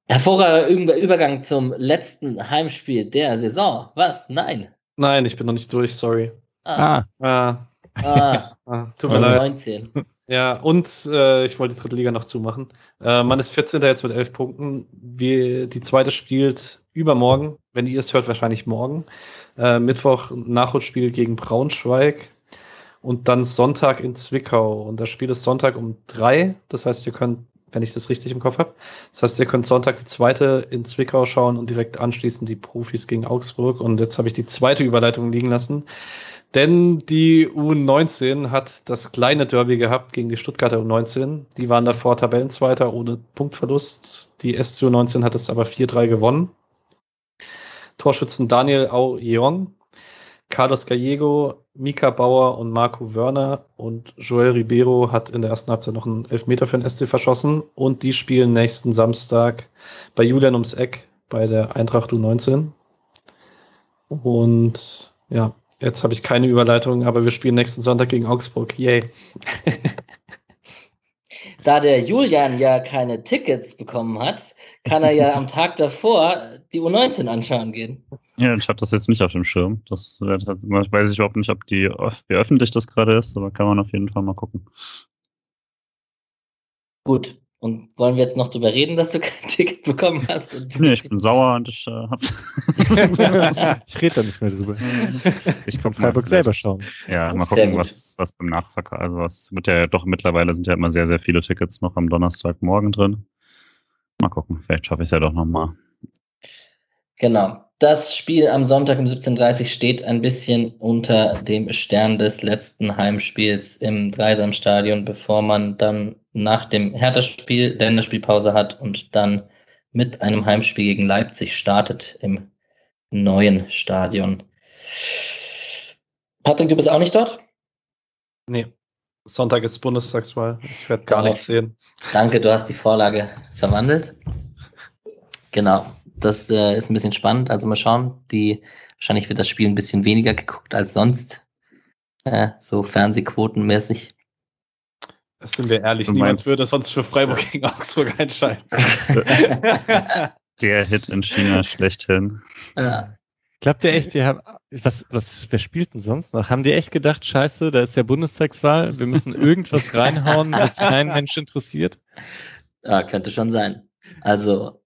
Hervorragender Über- Übergang zum letzten Heimspiel der Saison. Was? Nein. Nein, ich bin noch nicht durch, sorry. Ah, Ah, ah, ah, tut mir leid. 19. Ja, und äh, ich wollte die dritte Liga noch zumachen. Äh, man ist 14. jetzt mit 11 Punkten. Wir, die zweite spielt übermorgen, wenn ihr es hört, wahrscheinlich morgen. Äh, Mittwoch Nachholspiel gegen Braunschweig und dann Sonntag in Zwickau. Und das Spiel ist Sonntag um drei. Das heißt, ihr könnt, wenn ich das richtig im Kopf habe, das heißt, ihr könnt Sonntag die zweite in Zwickau schauen und direkt anschließend die Profis gegen Augsburg. Und jetzt habe ich die zweite Überleitung liegen lassen. Denn die U19 hat das kleine Derby gehabt gegen die Stuttgarter U19. Die waren davor Tabellenzweiter ohne Punktverlust. Die SC U19 hat es aber 4-3 gewonnen. Torschützen Daniel Au-Yeong, Carlos Gallego, Mika Bauer und Marco Wörner und Joel Ribeiro hat in der ersten Halbzeit noch einen Elfmeter für den SC verschossen und die spielen nächsten Samstag bei Julian ums Eck bei der Eintracht U19. Und ja, Jetzt habe ich keine Überleitung, aber wir spielen nächsten Sonntag gegen Augsburg. Yay. Da der Julian ja keine Tickets bekommen hat, kann er ja am Tag davor die U19 anschauen gehen. Ja, ich habe das jetzt nicht auf dem Schirm. Das halt- weiß ich überhaupt nicht, ob die, wie öffentlich das gerade ist, aber kann man auf jeden Fall mal gucken. Gut. Und wollen wir jetzt noch drüber reden, dass du kein Ticket bekommen hast? nee, ich bin sauer und ich äh, hab. ich rede da nicht mehr drüber. Ich komme Freiburg selber schauen. Ja, mal gucken, was, was beim Nachverkauf, also was wird ja doch mittlerweile sind ja immer sehr, sehr viele Tickets noch am Donnerstagmorgen drin. Mal gucken, vielleicht schaffe ich es ja doch nochmal. Genau. Das Spiel am Sonntag um 17.30 Uhr steht ein bisschen unter dem Stern des letzten Heimspiels im Dreisamstadion, bevor man dann nach dem Hertha-Spiel Länderspielpause hat und dann mit einem Heimspiel gegen Leipzig startet im neuen Stadion. Patrick, du bist auch nicht dort? Nee. Sonntag ist Bundestagswahl. Ich werde gar nichts sehen. Danke, du hast die Vorlage verwandelt. Genau. Das äh, ist ein bisschen spannend. Also mal schauen. Die, wahrscheinlich wird das Spiel ein bisschen weniger geguckt als sonst. Äh, so Fernsehquotenmäßig. Das sind wir ehrlich. Du Niemand würde sonst für Freiburg ja. gegen Augsburg entscheiden. Der Hit in China schlechthin. Ja. Glaubt ihr echt, ihr habt, was, was, wer spielt denn sonst noch? Haben die echt gedacht, scheiße, da ist ja Bundestagswahl, wir müssen irgendwas reinhauen, was keinen Mensch interessiert? Ja, könnte schon sein. Also,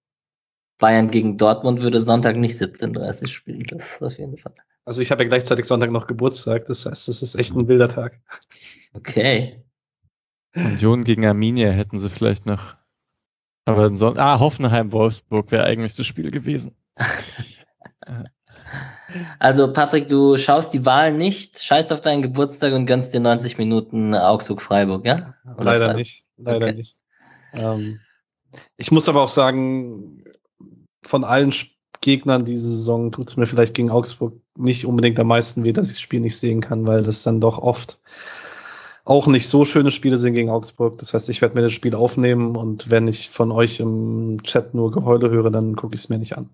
Bayern gegen Dortmund würde Sonntag nicht 17.30 spielen, das auf jeden Fall. Also ich habe ja gleichzeitig Sonntag noch Geburtstag, das heißt, es ist echt ein wilder Tag. Okay. Union gegen Arminia hätten sie vielleicht noch. Aber sonst, ah, Hoffenheim-Wolfsburg wäre eigentlich das Spiel gewesen. Also Patrick, du schaust die Wahl nicht, scheißt auf deinen Geburtstag und gönnst dir 90 Minuten Augsburg-Freiburg, ja? Oder leider Freiburg? nicht, leider okay. nicht. Ähm, ich muss aber auch sagen, von allen Gegnern diese Saison tut es mir vielleicht gegen Augsburg nicht unbedingt am meisten weh, dass ich das Spiel nicht sehen kann, weil das dann doch oft auch nicht so schöne Spiele sind gegen Augsburg. Das heißt, ich werde mir das Spiel aufnehmen und wenn ich von euch im Chat nur Geheule höre, dann gucke ich es mir nicht an.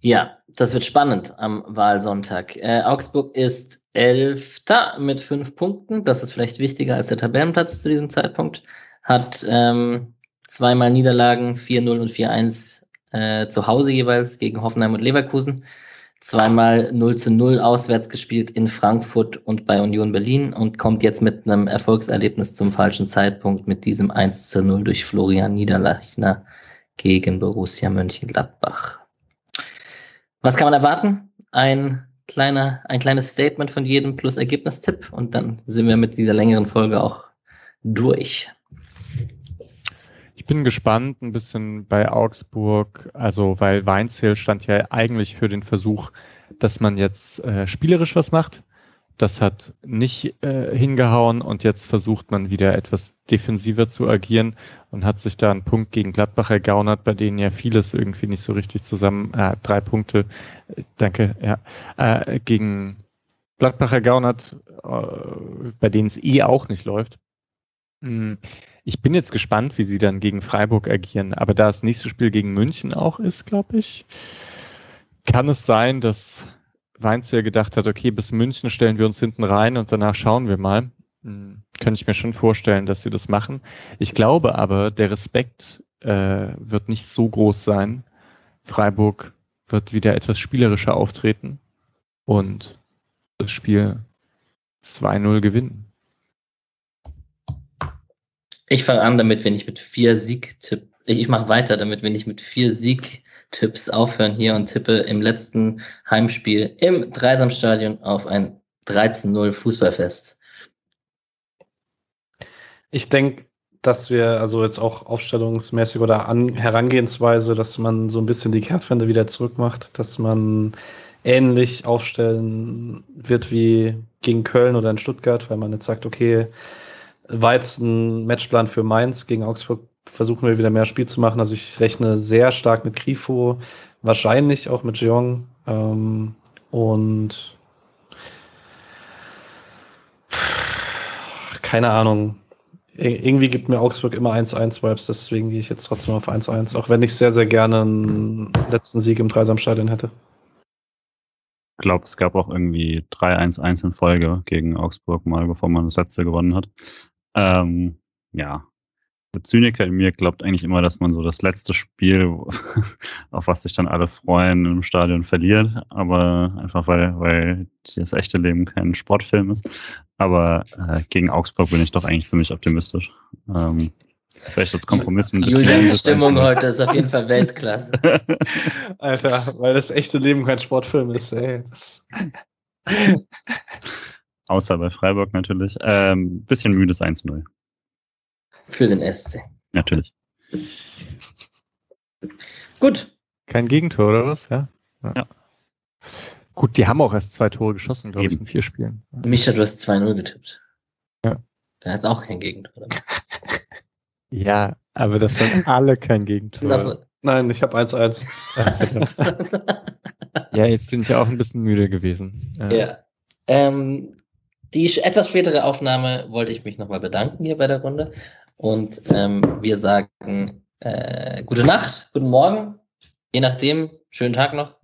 Ja, das wird spannend am Wahlsonntag. Äh, Augsburg ist Elfter mit fünf Punkten. Das ist vielleicht wichtiger als der Tabellenplatz zu diesem Zeitpunkt. Hat ähm, zweimal Niederlagen, 4-0 und 4-1 äh, zu Hause jeweils gegen Hoffenheim und Leverkusen. Zweimal 0 zu 0 auswärts gespielt in Frankfurt und bei Union Berlin und kommt jetzt mit einem Erfolgserlebnis zum falschen Zeitpunkt mit diesem 1 zu 0 durch Florian Niederlechner gegen Borussia Mönchengladbach. Was kann man erwarten? Ein kleiner, ein kleines Statement von jedem plus Ergebnistipp und dann sind wir mit dieser längeren Folge auch durch bin gespannt ein bisschen bei Augsburg, also weil Weinzel stand ja eigentlich für den Versuch, dass man jetzt äh, spielerisch was macht. Das hat nicht äh, hingehauen und jetzt versucht man wieder etwas defensiver zu agieren und hat sich da einen Punkt gegen Gladbach ergaunert, bei denen ja vieles irgendwie nicht so richtig zusammen, äh, drei Punkte, äh, danke, ja, äh, gegen Gladbach ergaunert, äh, bei denen es eh auch nicht läuft. Hm. Ich bin jetzt gespannt, wie sie dann gegen Freiburg agieren. Aber da das nächste Spiel gegen München auch ist, glaube ich, kann es sein, dass Weinzier gedacht hat, okay, bis München stellen wir uns hinten rein und danach schauen wir mal. Hm, könnte ich mir schon vorstellen, dass sie das machen. Ich glaube aber, der Respekt äh, wird nicht so groß sein. Freiburg wird wieder etwas spielerischer auftreten und das Spiel 2-0 gewinnen. Ich fange an damit, wenn ich mit vier Sieg-Tipp, ich, ich mache weiter damit, wenn ich mit vier Sieg-Tipps aufhören hier und tippe im letzten Heimspiel im Dreisamstadion auf ein 13-0 Fußballfest. Ich denke, dass wir also jetzt auch aufstellungsmäßig oder an Herangehensweise, dass man so ein bisschen die Kehrtwende wieder zurückmacht, dass man ähnlich aufstellen wird wie gegen Köln oder in Stuttgart, weil man jetzt sagt, okay, war jetzt ein Matchplan für Mainz gegen Augsburg. Versuchen wir wieder mehr Spiel zu machen. Also ich rechne sehr stark mit Grifo, wahrscheinlich auch mit Jeong. Ähm, und keine Ahnung. Irgendwie gibt mir Augsburg immer 1-1-Vibes, deswegen gehe ich jetzt trotzdem auf 1-1, auch wenn ich sehr, sehr gerne einen letzten Sieg im Dreisamstadion hätte. Ich glaube, es gab auch irgendwie 3-1-1 in Folge gegen Augsburg mal, bevor man das letzte gewonnen hat. Ähm, ja, der Zyniker in mir glaubt eigentlich immer, dass man so das letzte Spiel, auf was sich dann alle freuen, im Stadion verliert. Aber einfach weil, weil das echte Leben kein Sportfilm ist. Aber äh, gegen Augsburg bin ich doch eigentlich ziemlich optimistisch. Ähm, vielleicht als Kompromiss ein bisschen. Julians Stimmung heute ist auf jeden Fall Weltklasse. Alter, weil das echte Leben kein Sportfilm ist, ey. Das Außer bei Freiburg natürlich. Ähm, bisschen müdes 1-0. Für den SC. Natürlich. Gut. Kein Gegentor oder was? Ja. ja. ja. Gut, die haben auch erst zwei Tore geschossen, glaube ich, in vier Spielen. Micha, du hast 2-0 getippt. Ja. Da ist auch kein Gegentor. ja, aber das sind alle kein Gegentor. Das, Nein, ich habe 1-1. ja, jetzt bin ich ja auch ein bisschen müde gewesen. Ja. ja. Ähm, die etwas spätere Aufnahme wollte ich mich nochmal bedanken hier bei der Runde. Und ähm, wir sagen äh, gute Nacht, guten Morgen, je nachdem, schönen Tag noch.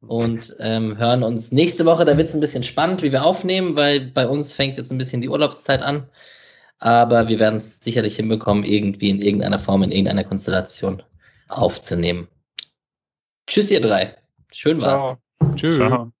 Und ähm, hören uns nächste Woche, da wird es ein bisschen spannend, wie wir aufnehmen, weil bei uns fängt jetzt ein bisschen die Urlaubszeit an. Aber wir werden es sicherlich hinbekommen, irgendwie in irgendeiner Form, in irgendeiner Konstellation aufzunehmen. Tschüss, ihr drei. Schön war's. Ciao. Tschüss. Ciao.